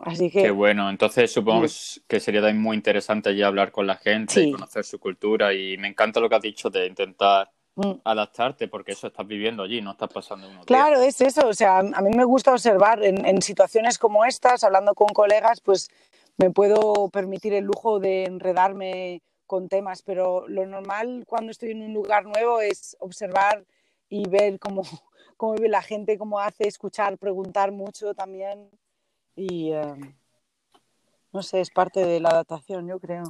Así que... Qué bueno, entonces supongo que sería también muy interesante ya hablar con la gente y conocer su cultura y me encanta lo que has dicho de intentar. Adaptarte porque eso estás viviendo allí, no estás pasando unos Claro, es eso. O sea, a mí me gusta observar en, situaciones como estas, hablando con colegas, pues me puedo permitir el lujo de enredarme con temas, pero lo normal cuando estoy en un lugar nuevo es observar y ver cómo, *laughs* cómo vive la gente, cómo hace, escuchar, preguntar mucho también. Y eh, no sé, es parte de la adaptación, yo creo.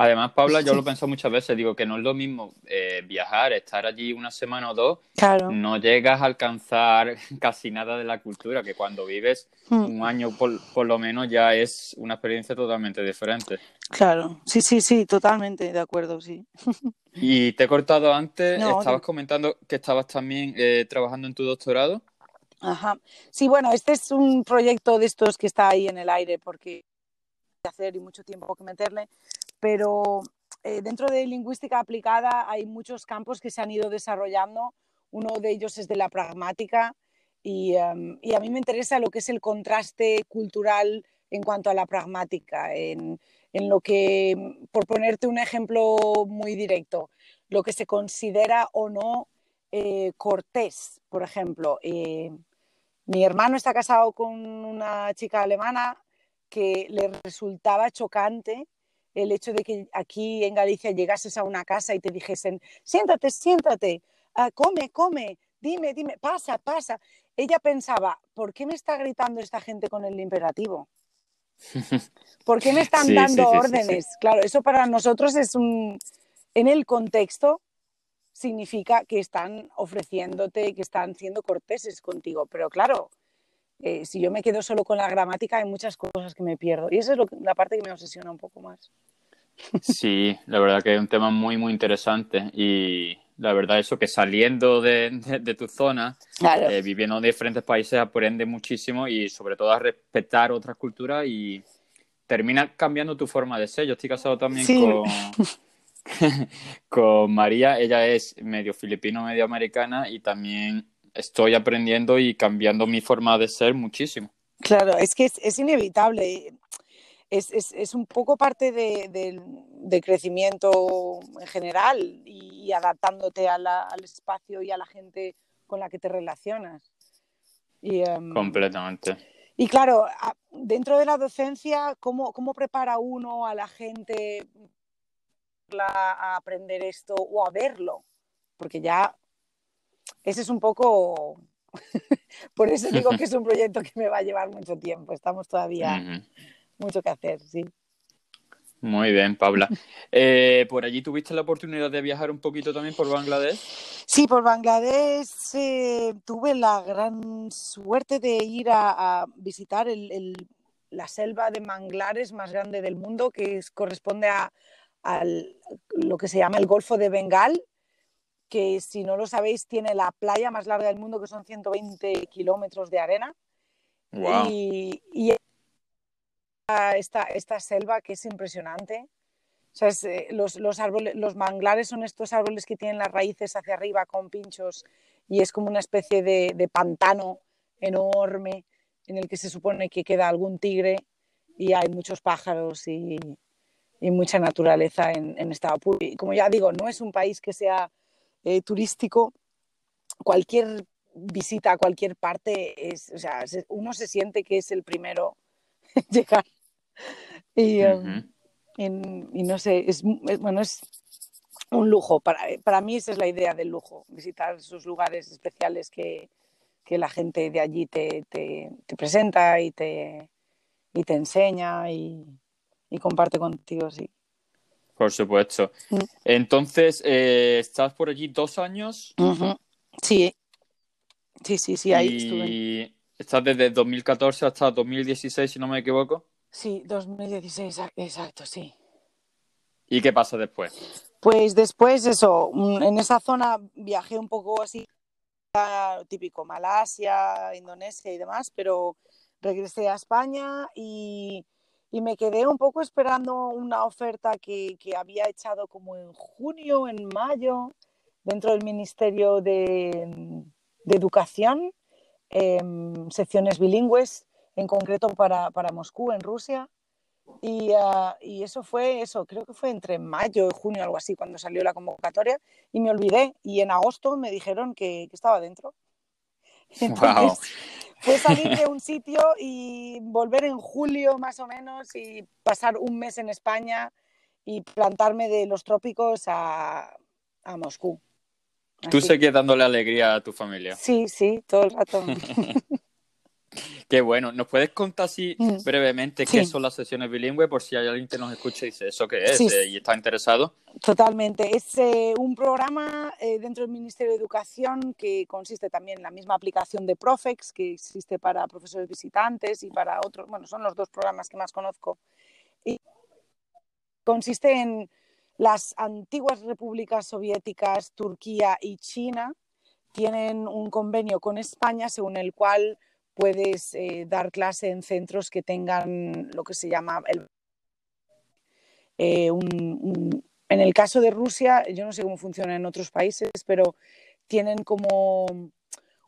Además, Paula, yo lo he pensado muchas veces, digo que no es lo mismo eh, viajar, estar allí una semana o dos, no llegas a alcanzar *laughs* casi nada de la cultura, que cuando vives hmm. un año por, lo menos ya es una experiencia totalmente diferente. Claro, sí, sí, sí, totalmente de acuerdo, sí. *laughs* Y te he cortado antes, estabas comentando que estabas también eh, trabajando en tu doctorado. Ajá. Sí, bueno, este es un proyecto de estos que está ahí en el aire porque hacer y mucho tiempo que meterle, pero eh, dentro de lingüística aplicada hay muchos campos que se han ido desarrollando. Uno de ellos es de la pragmática y, em, a mí me interesa lo que es el contraste cultural en cuanto a la pragmática, en, en lo que, por ponerte un ejemplo muy directo, lo que se considera o no eh, cortés, por ejemplo. Eh, mi hermano está casado con una chica alemana que le resultaba chocante el hecho de que aquí en Galicia llegases a una casa y te dijesen, siéntate, siéntate, ah, come, come, dime, dime, pasa, pasa. Ella pensaba, ¿por qué me está gritando esta gente con el imperativo? ¿Por qué me *laughs* están dando órdenes? Claro, eso para nosotros es un, en el contexto significa que están ofreciéndote, que están siendo corteses contigo, pero claro, eh, si yo me quedo solo con la gramática hay muchas cosas que me pierdo. Y esa es la parte que me obsesiona un poco más. Sí, la verdad que es un tema muy, muy interesante. Y la verdad eso que saliendo de, tu zona, eh, viviendo en diferentes países, aprende muchísimo y sobre todo a respetar otras culturas y termina cambiando tu forma de ser. Yo estoy casado también con, *laughs* *laughs* con María, ella es medio filipino, medio americana y también estoy aprendiendo y cambiando mi forma de ser muchísimo. Claro, es que es inevitable es, es, es un poco parte de, de, crecimiento en general y, adaptándote al espacio y a la gente con la que te relacionas. Y, em, Completamente. Y claro, dentro de la docencia, ¿cómo, ¿cómo prepara uno a la gente a aprender esto o a verlo? Porque ya ese es un poco... *laughs* Por eso digo que es un *laughs* proyecto que me va a llevar mucho tiempo. Estamos todavía mucho que hacer, sí. Muy bien, Paula. *laughs* Eh, ¿Por allí tuviste la oportunidad de viajar un poquito también por Bangladesh? Sí, por Bangladesh eh, tuve la gran suerte de ir a, visitar la selva de manglares más grande del mundo, que corresponde a, lo que se llama el Golfo de Bengal, que si no lo sabéis tiene la playa más larga del mundo, que son 120 kilómetros de arena. Y, y esta, esta selva que es impresionante. Eh, los, los, árboles, los manglares son estos árboles que tienen las raíces hacia arriba con pinchos y es como una especie de, de pantano enorme en el que se supone que queda algún tigre y hay muchos pájaros y, y mucha naturaleza en, en estado puro. Y como ya digo, no es un país que sea eh, turístico. Cualquier visita a cualquier parte, es, o sea, uno se siente que es el primero en *laughs* llegar y, em, y, no sé, es, bueno, es un lujo. Para, para mí esa es la idea del lujo, visitar esos lugares especiales que, que la gente de allí te, te, te, presenta y te, y te enseña y, y comparte contigo, sí. Por supuesto. Entonces, eh, ¿estás por allí dos años? Sí, sí, sí, sí, ahí y... estuve. ¿Estás desde 2014 hasta 2016, si no me equivoco? Sí, 2016, exacto, sí. ¿Y qué pasa después? Pues después eso, mm, en esa zona viajé un poco así, típico Malasia, Indonesia y demás, pero regresé a España y, me quedé un poco esperando una oferta que, había echado como en junio, en mayo, dentro del Ministerio de, Educación, em, secciones bilingües en concreto para, para Moscú, en Rusia. Y, uh, y, eso fue eso, creo que fue entre mayo y junio, algo así, cuando salió la convocatoria, y me olvidé. Y en agosto me dijeron que, que estaba dentro. *laughs* Entonces, fue salir de un sitio y volver en julio más o menos y pasar un mes en España y plantarme de los trópicos a, a Moscú. Tú seguías dándole alegría a tu familia. Sí, sí, todo el rato. *laughs* Qué bueno. ¿Nos puedes contar así mm. brevemente qué son las sesiones bilingües por si hay alguien que nos escuche y dice eso qué es eh, y está interesado? Totalmente. Es eh, un programa eh, dentro del Ministerio de Educación que consiste también en la misma aplicación de Profex que existe para profesores visitantes y para otros. Bueno, son los dos programas que más conozco. Y consiste en las antiguas repúblicas soviéticas, Turquía y China tienen un convenio con España según el cual puedes eh, dar clase en centros que tengan lo que se llama el, eh, en el caso de Rusia, yo no sé cómo funciona en otros países, pero tienen como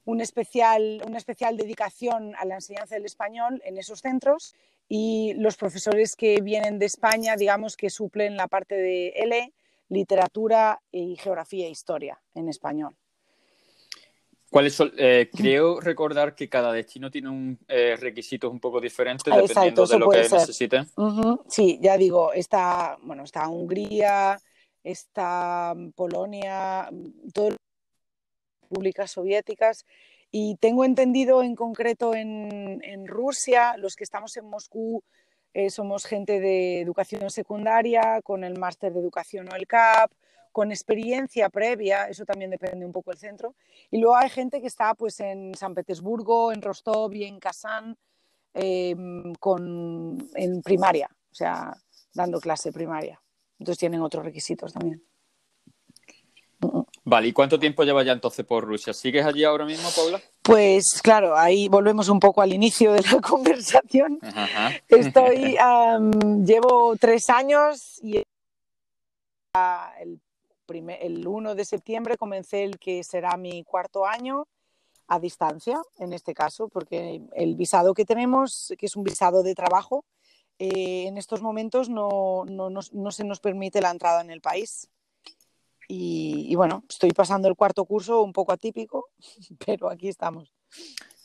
un especial, una especial dedicación a la enseñanza del español en esos centros y los profesores que vienen de España, digamos que suplen la parte de L, literatura y geografía e historia en español. ¿Cuáles son? Eh, creo recordar que cada destino tiene un eh, requisitos un poco diferentes dependiendo de lo que necesiten. Sí, ya digo, está, bueno, está Hungría, está Polonia, todas las repúblicas soviéticas. Y tengo entendido en concreto en, en Rusia, los que estamos en Moscú eh, somos gente de educación secundaria, con el máster de educación o el CAP, con experiencia previa, eso también depende un poco del centro. Y luego hay gente que está pues en San Petersburgo, en Rostov y en Kazán em, con, en primaria, o sea, dando clase primaria. Entonces tienen otros requisitos también. Vale, ¿y cuánto tiempo llevas ya entonces por Rusia? ¿Sigues allí ahora mismo, Paula? Pues claro, ahí volvemos un poco al inicio de la *laughs* conversación. Estoy, llevo tres años y el el 1 de septiembre comencé el que será mi cuarto año a distancia, en este caso, porque el visado que tenemos, que es un visado de trabajo, eh, en estos momentos no, se nos permite la entrada en el país. Y, bueno, estoy pasando el cuarto curso un poco atípico, *laughs* pero aquí estamos.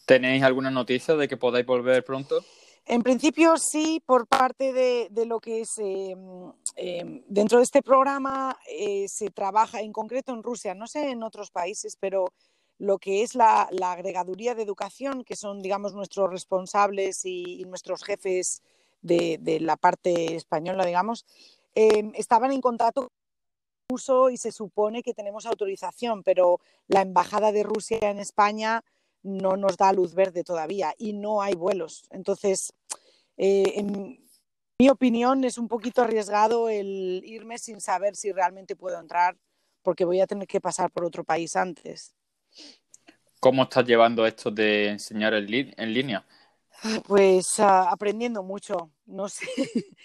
¿Tenéis alguna noticia de que podáis volver pronto? En principio sí, por parte de, lo que es em, em, dentro de este programa eh, se trabaja en concreto en Rusia, no sé en otros países, pero lo que es la, agregaduría de educación, que son, digamos, nuestros responsables y, nuestros jefes de, la parte española, digamos, em, estaban en contacto con el y se supone que tenemos autorización, pero la embajada de Rusia en España no nos da luz verde todavía y no hay vuelos. Entonces, eh, en mi opinión, es un poquito arriesgado el irme sin saber si realmente puedo entrar porque voy a tener que pasar por otro país antes. ¿Cómo estás llevando esto de enseñar en, línea? Pues ah, aprendiendo mucho, no sé. *laughs*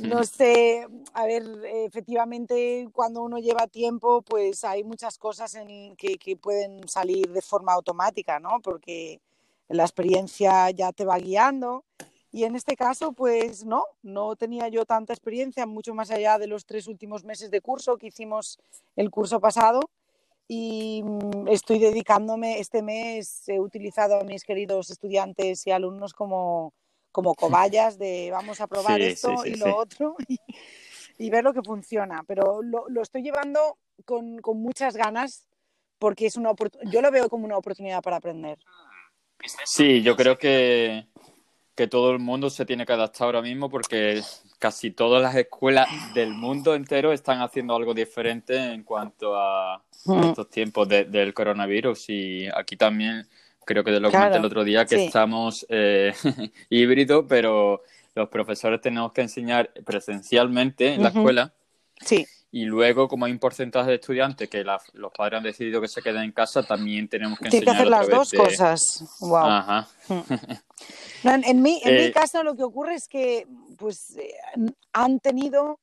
No *laughs* sé, a ver, efectivamente cuando uno lleva tiempo, pues hay muchas cosas en que, que, pueden salir de forma automática, ¿no? Porque la experiencia ya te va guiando. Y en este caso, pues no, no tenía yo tanta experiencia, mucho más allá de los tres últimos meses de curso que hicimos el curso pasado. Y mm, estoy dedicándome, este mes he utilizado a mis queridos estudiantes y alumnos como como cobayas de vamos a probar esto y lo otro *laughs* y, ver lo que funciona. Pero lo, estoy llevando con, muchas ganas porque es una yo lo veo como una oportunidad para aprender. Sí, yo creo que, que todo el mundo se tiene que adaptar ahora mismo porque casi todas las escuelas del mundo entero están haciendo algo diferente en cuanto a mm. estos tiempos del coronavirus y aquí también creo que te lo comenté el otro día, que estamos eh, *laughs* híbridos, pero los profesores tenemos que enseñar presencialmente en la escuela. Sí. Y luego, como hay un porcentaje de estudiantes que los padres han decidido que se queden en casa, también tenemos que enseñar. Tienes que hacer las dos cosas. Wow. Ajá. Mm. *laughs* en, mi, en mi eh, caso, lo que ocurre es que pues, eh, han tenido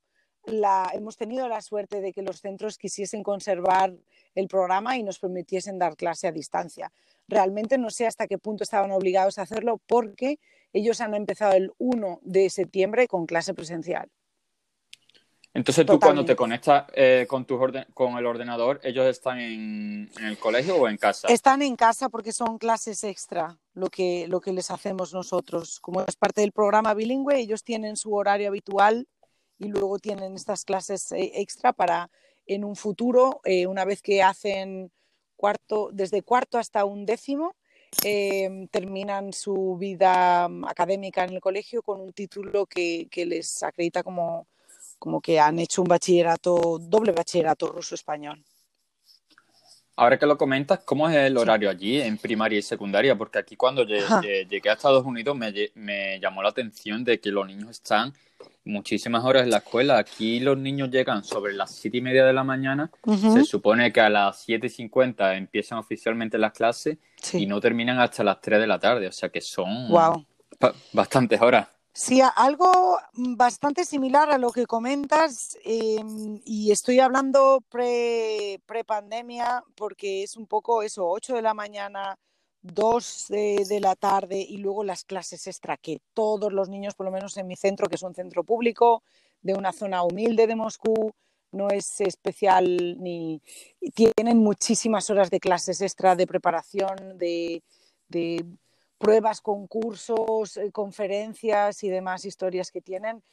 la, hemos tenido la suerte de que los centros quisiesen conservar el programa y nos permitiesen dar clase a distancia realmente no sé hasta qué punto estaban obligados a hacerlo porque ellos han empezado el 1 de septiembre con clase presencial. Entonces tú cuando te conectas eh, con, tu con el ordenador, ¿ellos están en, el colegio o en casa? Están en casa porque son clases extra, lo que, lo que les hacemos nosotros. Como es parte del programa bilingüe, ellos tienen su horario habitual y luego tienen estas clases eh, extra para en un futuro, eh, una vez que hacen cuarto, desde cuarto hasta un décimo, em, terminan su vida mm, académica en el colegio con un título que, les acredita como, como que han hecho un bachillerato, doble bachillerato ruso-español. Ahora que lo comentas, ¿cómo es el horario allí en primaria y secundaria? Porque aquí cuando llegué, a Estados Unidos me, llamó la atención de que los niños están muchísimas horas en la escuela. Aquí los niños llegan sobre las siete y media de la mañana. Se supone que a las siete y cincuenta empiezan oficialmente las clases y no terminan hasta las tres de la tarde. O sea que son bastantes horas. Sí, algo bastante similar a lo que comentas em, y estoy hablando pre, pandemia porque es un poco eso, 8 de la mañana, 2 de, la tarde y luego las clases extra que todos los niños, por lo menos en mi centro, que es un centro público de una zona humilde de Moscú, no es especial ni tienen muchísimas horas de clases extra de preparación, de pruebas, concursos, eh, conferencias y demás historias que tienen.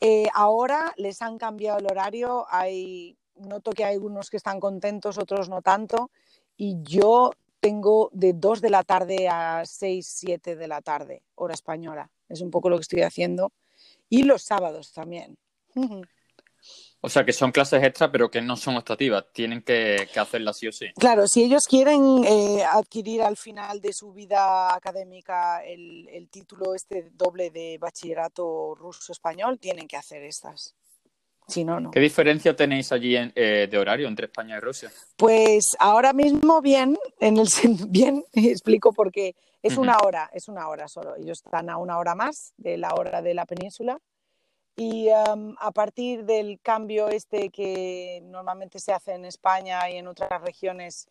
Eh, ahora les han cambiado el horario, hay, noto que hay algunos que están contentos, otros no tanto, y yo tengo de 2 de la tarde a 6, 7 de la tarde, hora española. Es un poco lo que estoy haciendo. Y los sábados también. *laughs* O sea, que son clases extra, pero que no son optativas, tienen que, hacerlas sí o sí. Claro, si ellos quieren eh, adquirir al final de su vida académica el, título este doble de bachillerato ruso-español, tienen que hacer estas. Si no, no. ¿Qué diferencia tenéis allí eh, de horario entre España y Rusia? Pues ahora mismo bien, en el *laughs* bien, explico por qué. Es una hora, es una hora solo. Ellos están a una hora más de la hora de la península y a partir del cambio este que normalmente se hace en España y en otras regiones,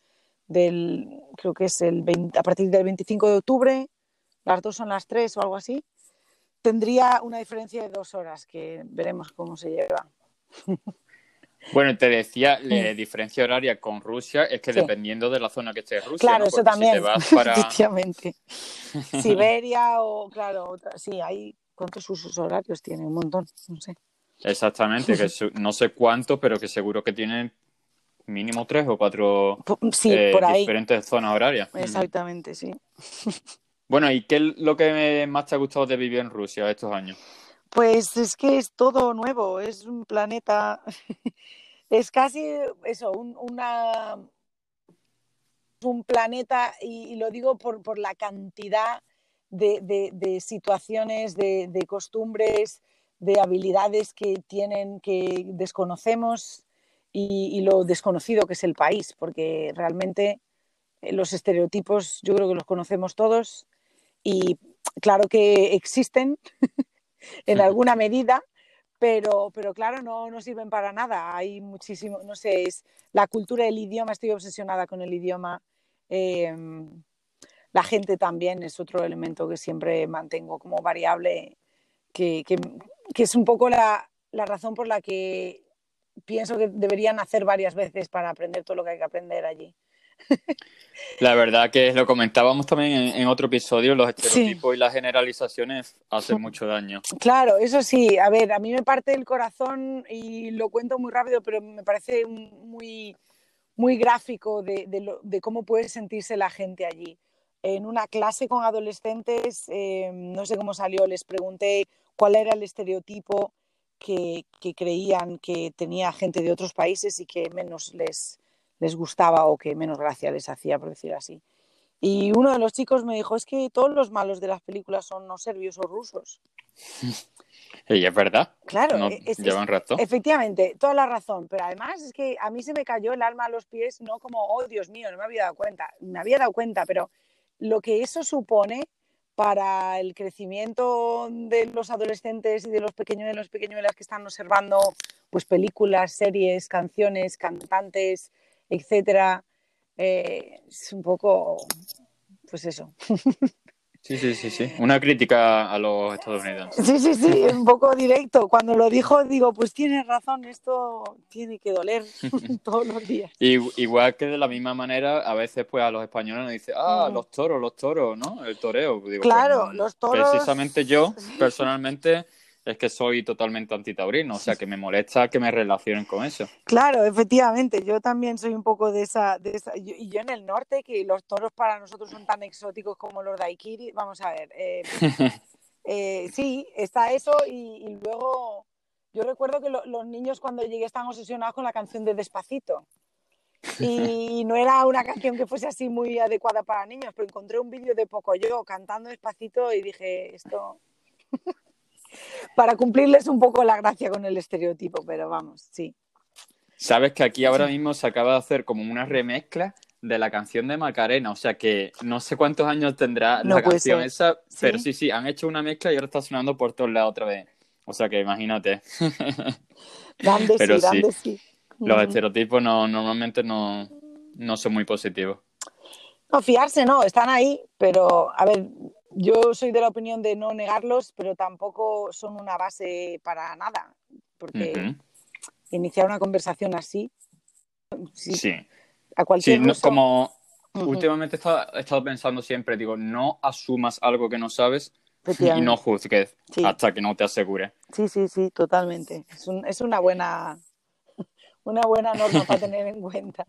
del, creo que es el a partir del 25 de octubre, las dos son las tres o algo así, tendría una diferencia de dos horas que veremos cómo se lleva. *laughs* Bueno, te decía, la diferencia horaria con Rusia es que dependiendo de la zona que esté Rusia. Claro, eso también, *laughs* efectivamente. *laughs* Siberia o, claro, sí, hay ¿Cuántos usos horarios tiene? Un montón, no sé. Exactamente, que no sé cuántos, pero que seguro que tienen mínimo tres o cuatro eh, diferentes zonas horarias. Exactamente, sí. *laughs* Bueno, ¿y qué es lo que más te ha gustado de vivir en Rusia estos años? Pues es que es todo nuevo, es un planeta, *laughs* es casi eso, un, una, un planeta, y, lo digo por, por la cantidad de, situaciones, de, costumbres, de habilidades que tienen que desconocemos y, lo desconocido que es el país, porque realmente eh, los estereotipos yo creo que los conocemos todos y claro que existen *laughs* en alguna medida, pero, pero claro, no, no sirven para nada. Hay muchísimo, no sé, es la cultura del idioma, estoy obsesionada con el idioma. Em, la gente también es otro elemento que siempre mantengo como variable, que, es un poco la, razón por la que pienso que deberían hacer varias veces para aprender todo lo que hay que aprender allí. *laughs* La verdad que lo comentábamos también en, otro episodio, los estereotipos y las generalizaciones hacen mucho daño. Claro, eso sí, a ver, a mí me parte el corazón y lo cuento muy rápido, pero me parece muy, muy gráfico de cómo puede sentirse la gente allí en una clase con adolescentes, eh, no sé cómo salió, les pregunté cuál era el estereotipo que, creían que tenía gente de otros países y que menos les, les gustaba o que menos gracia les hacía, por decir así. Y uno de los chicos me dijo, es que todos los malos de las películas son no serbios o rusos. *laughs* Y es verdad. Claro, no, e-, llevan rato. Efectivamente, toda la razón. Pero además es que a mí se me cayó el alma a los pies, no como, oh Dios mío, no me había dado cuenta. Me había dado cuenta, pero lo que eso supone para el crecimiento de los adolescentes y de los pequeños de los pequeñuelas que están observando pues películas, series, canciones, cantantes, etcétera, eh, es un poco pues eso. *laughs* Sí, sí, sí, sí. Una crítica a los estadounidenses. Sí, sí, sí, *laughs* un poco directo. Cuando lo dijo, digo, pues tienes razón, esto tiene que doler *laughs* todos los días. igual que de la misma manera, a veces pues a los españoles nos dicen, ah, mm. los toros, los toros, ¿no? El toreo. Pues, claro, los toros. Precisamente yo, *laughs* personalmente es que soy totalmente antitaurino, o sea que me molesta que me relacionen con eso. Claro, efectivamente, yo también soy un poco de esa, de esa y yo en el norte, que los toros para nosotros son tan exóticos como los daiquiri, vamos a ver, eh, *laughs* eh, sí, está eso y, luego yo recuerdo que los niños cuando llegué estaban obsesionados con la canción de Despacito *laughs* Y no era una canción que fuese así muy adecuada para niños, pero encontré un vídeo de Pocoyo cantando despacito y dije, esto... para cumplirles un poco la gracia con el estereotipo, pero vamos, sí. Sabes que aquí ahora mismo se acaba de hacer como una remezcla de la canción de Macarena, o sea que no sé cuántos años tendrá la canción esa, pero sí, sí, han hecho una mezcla y ahora está sonando por todos lados otra vez. O sea que imagínate. *laughs* pero sí, sí, Los estereotipos no, normalmente no, no son muy positivos. No, fiarse no, están ahí, pero a ver, yo soy de la opinión de no negarlos, pero tampoco son una base para nada, porque iniciar una conversación así, sí, a cualquier sí, como últimamente he estado, pensando siempre, digo, no asumas algo que no sabes y no juzgues hasta que no te asegures. Sí, sí, sí, totalmente. Es, es una buena *laughs* una buena norma para tener en cuenta.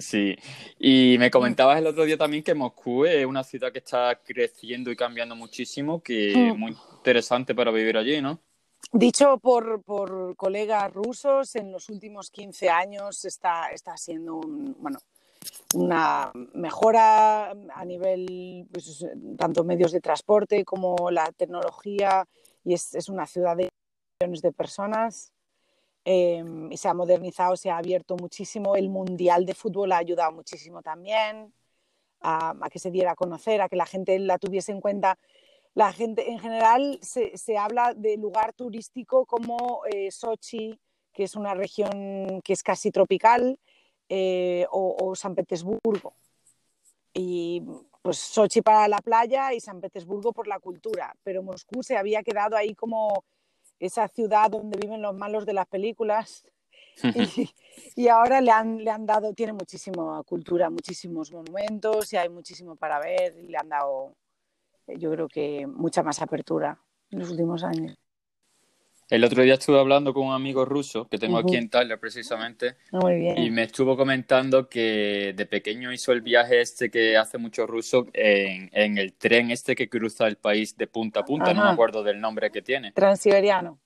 Sí, y me comentabas el otro día también que Moscú es una ciudad que está creciendo y cambiando muchísimo, que es mm. muy interesante para vivir allí, ¿no? Dicho por, por colegas rusos, en los últimos 15 años está, está siendo un, bueno, una mejora a nivel pues, tanto medios de transporte como la tecnología y es, es una ciudad de millones de personas Y se ha modernizado, se ha abierto muchísimo. El Mundial de Fútbol ha ayudado muchísimo también a, que se diera a conocer, a que la gente la tuviese en cuenta. La gente en general se, se habla de lugar turístico como eh, Sochi, que es una región que es casi tropical, eh, o, o, San Petersburgo. Y pues Sochi para la playa y San Petersburgo por la cultura. Pero Moscú se había quedado ahí como esa ciudad donde viven los malos de las películas. *laughs* y, ahora le han, le han dado, tiene muchísima cultura, muchísimos monumentos y hay muchísimo para ver y le han dado, eh, yo creo que mucha más apertura en los últimos años. El otro día estuve hablando con un amigo ruso que tengo aquí en Italia precisamente y me estuvo comentando que de pequeño hizo el viaje este que hace mucho ruso en, en el tren este que cruza el país de punta a punta, no me acuerdo del nombre que tiene. Transiberiano.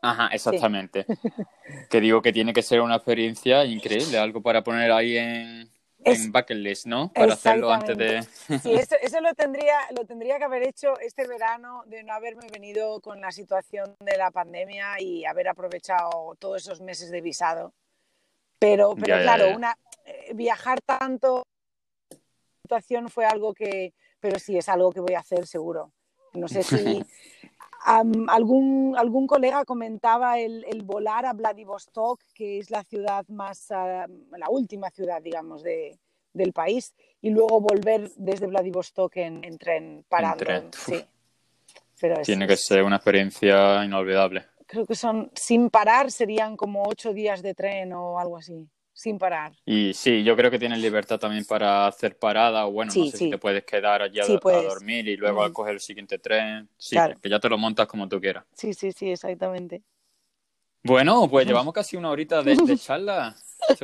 Ajá, exactamente. *laughs* que digo que tiene que ser una experiencia increíble, algo para poner ahí en, en bucket list, ¿no? Para hacerlo antes de... *laughs* sí, eso, lo, tendría, lo tendría que haber hecho este verano de no haberme venido con la situación de la pandemia y haber aprovechado todos esos meses de visado. Pero, pero claro, Una, eh, viajar tanto, situación fue algo que, pero sí es algo que voy a hacer seguro. No sé si *laughs* algún, algún colega comentaba el, el, volar a Vladivostok, que es la ciudad más, la última ciudad, digamos, de, del país, y luego volver desde Vladivostok en, en tren parando. Sí. Pero Tiene que ser una experiencia inolvidable. Creo que son, sin parar, serían como ocho días de tren o algo así sin parar. Y sí, yo creo que tienes libertad también para hacer parada o bueno, no sé si te puedes quedar allí a, dormir y luego a coger el siguiente tren. Sí, que ya te lo montas como tú quieras. Sí, sí, sí, exactamente. Bueno, pues *laughs* llevamos casi una horita de, charla. *laughs*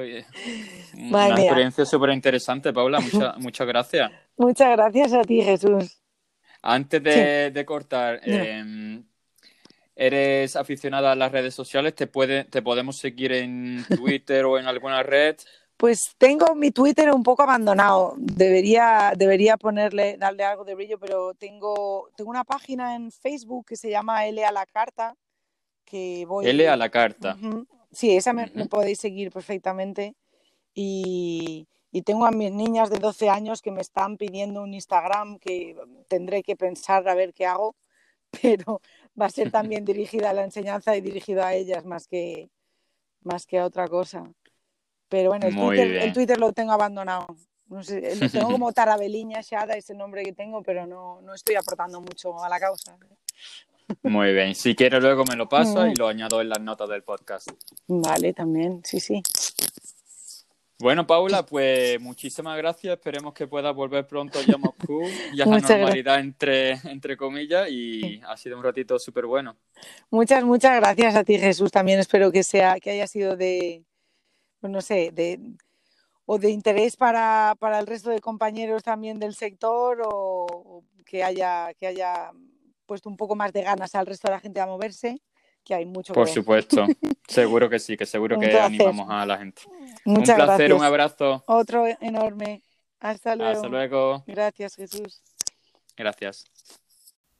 una experiencia súper interesante, Paula. *laughs* muchas gracias. Muchas gracias a ti, Jesús. Antes de, cortar, ¿Eres aficionada a las redes sociales? ¿Te, puede, ¿Te podemos seguir en *laughs* Twitter o en alguna red? Pues tengo mi Twitter un poco abandonado. Debería, debería ponerle, darle algo de brillo, pero tengo, tengo una página en Facebook que se llama L a la carta. Que voy... L a la carta. Sí, esa me, podéis seguir perfectamente. Y, y, tengo a mis niñas de 12 años que me están pidiendo un Instagram que tendré que pensar a ver qué hago, *laughs* pero va a ser *laughs* también dirigida a la enseñanza y dirigido a ellas más que, más que a otra cosa. Pero bueno, el, Twitter, lo tengo abandonado. No sé, *laughs* lo tengo como Tarabeliña Shada, es el nombre que tengo, pero no, no estoy aportando mucho a la causa. Muy bien, si quieres luego me lo paso y lo añado en las notas del podcast. Vale, también, sí, sí. Bueno, Paula, pues muchísimas gracias. Esperemos que puedas volver pronto ya a Moscú, ya a la normalidad entre, entre comillas, y ha sido un ratito súper bueno. Muchas, muchas gracias a ti, Jesús. También espero que sea, que haya sido de, pues no sé, de o de interés para, para el resto de compañeros también del sector, o, que haya, que haya puesto un poco más de ganas al resto de la gente a moverse, que hay mucho. Por supuesto, *laughs* seguro que sí, que seguro que animamos a la gente. Muchas un placer, gracias. un abrazo. Otro enorme. Hasta luego. Hasta luego. Gracias, Jesús. Gracias.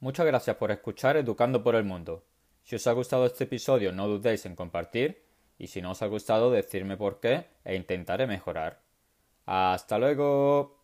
Muchas gracias por escuchar Educando por el Mundo. Si os ha gustado este episodio, no dudéis en compartir y si no os ha gustado, decirme por qué e intentaré mejorar. Hasta luego.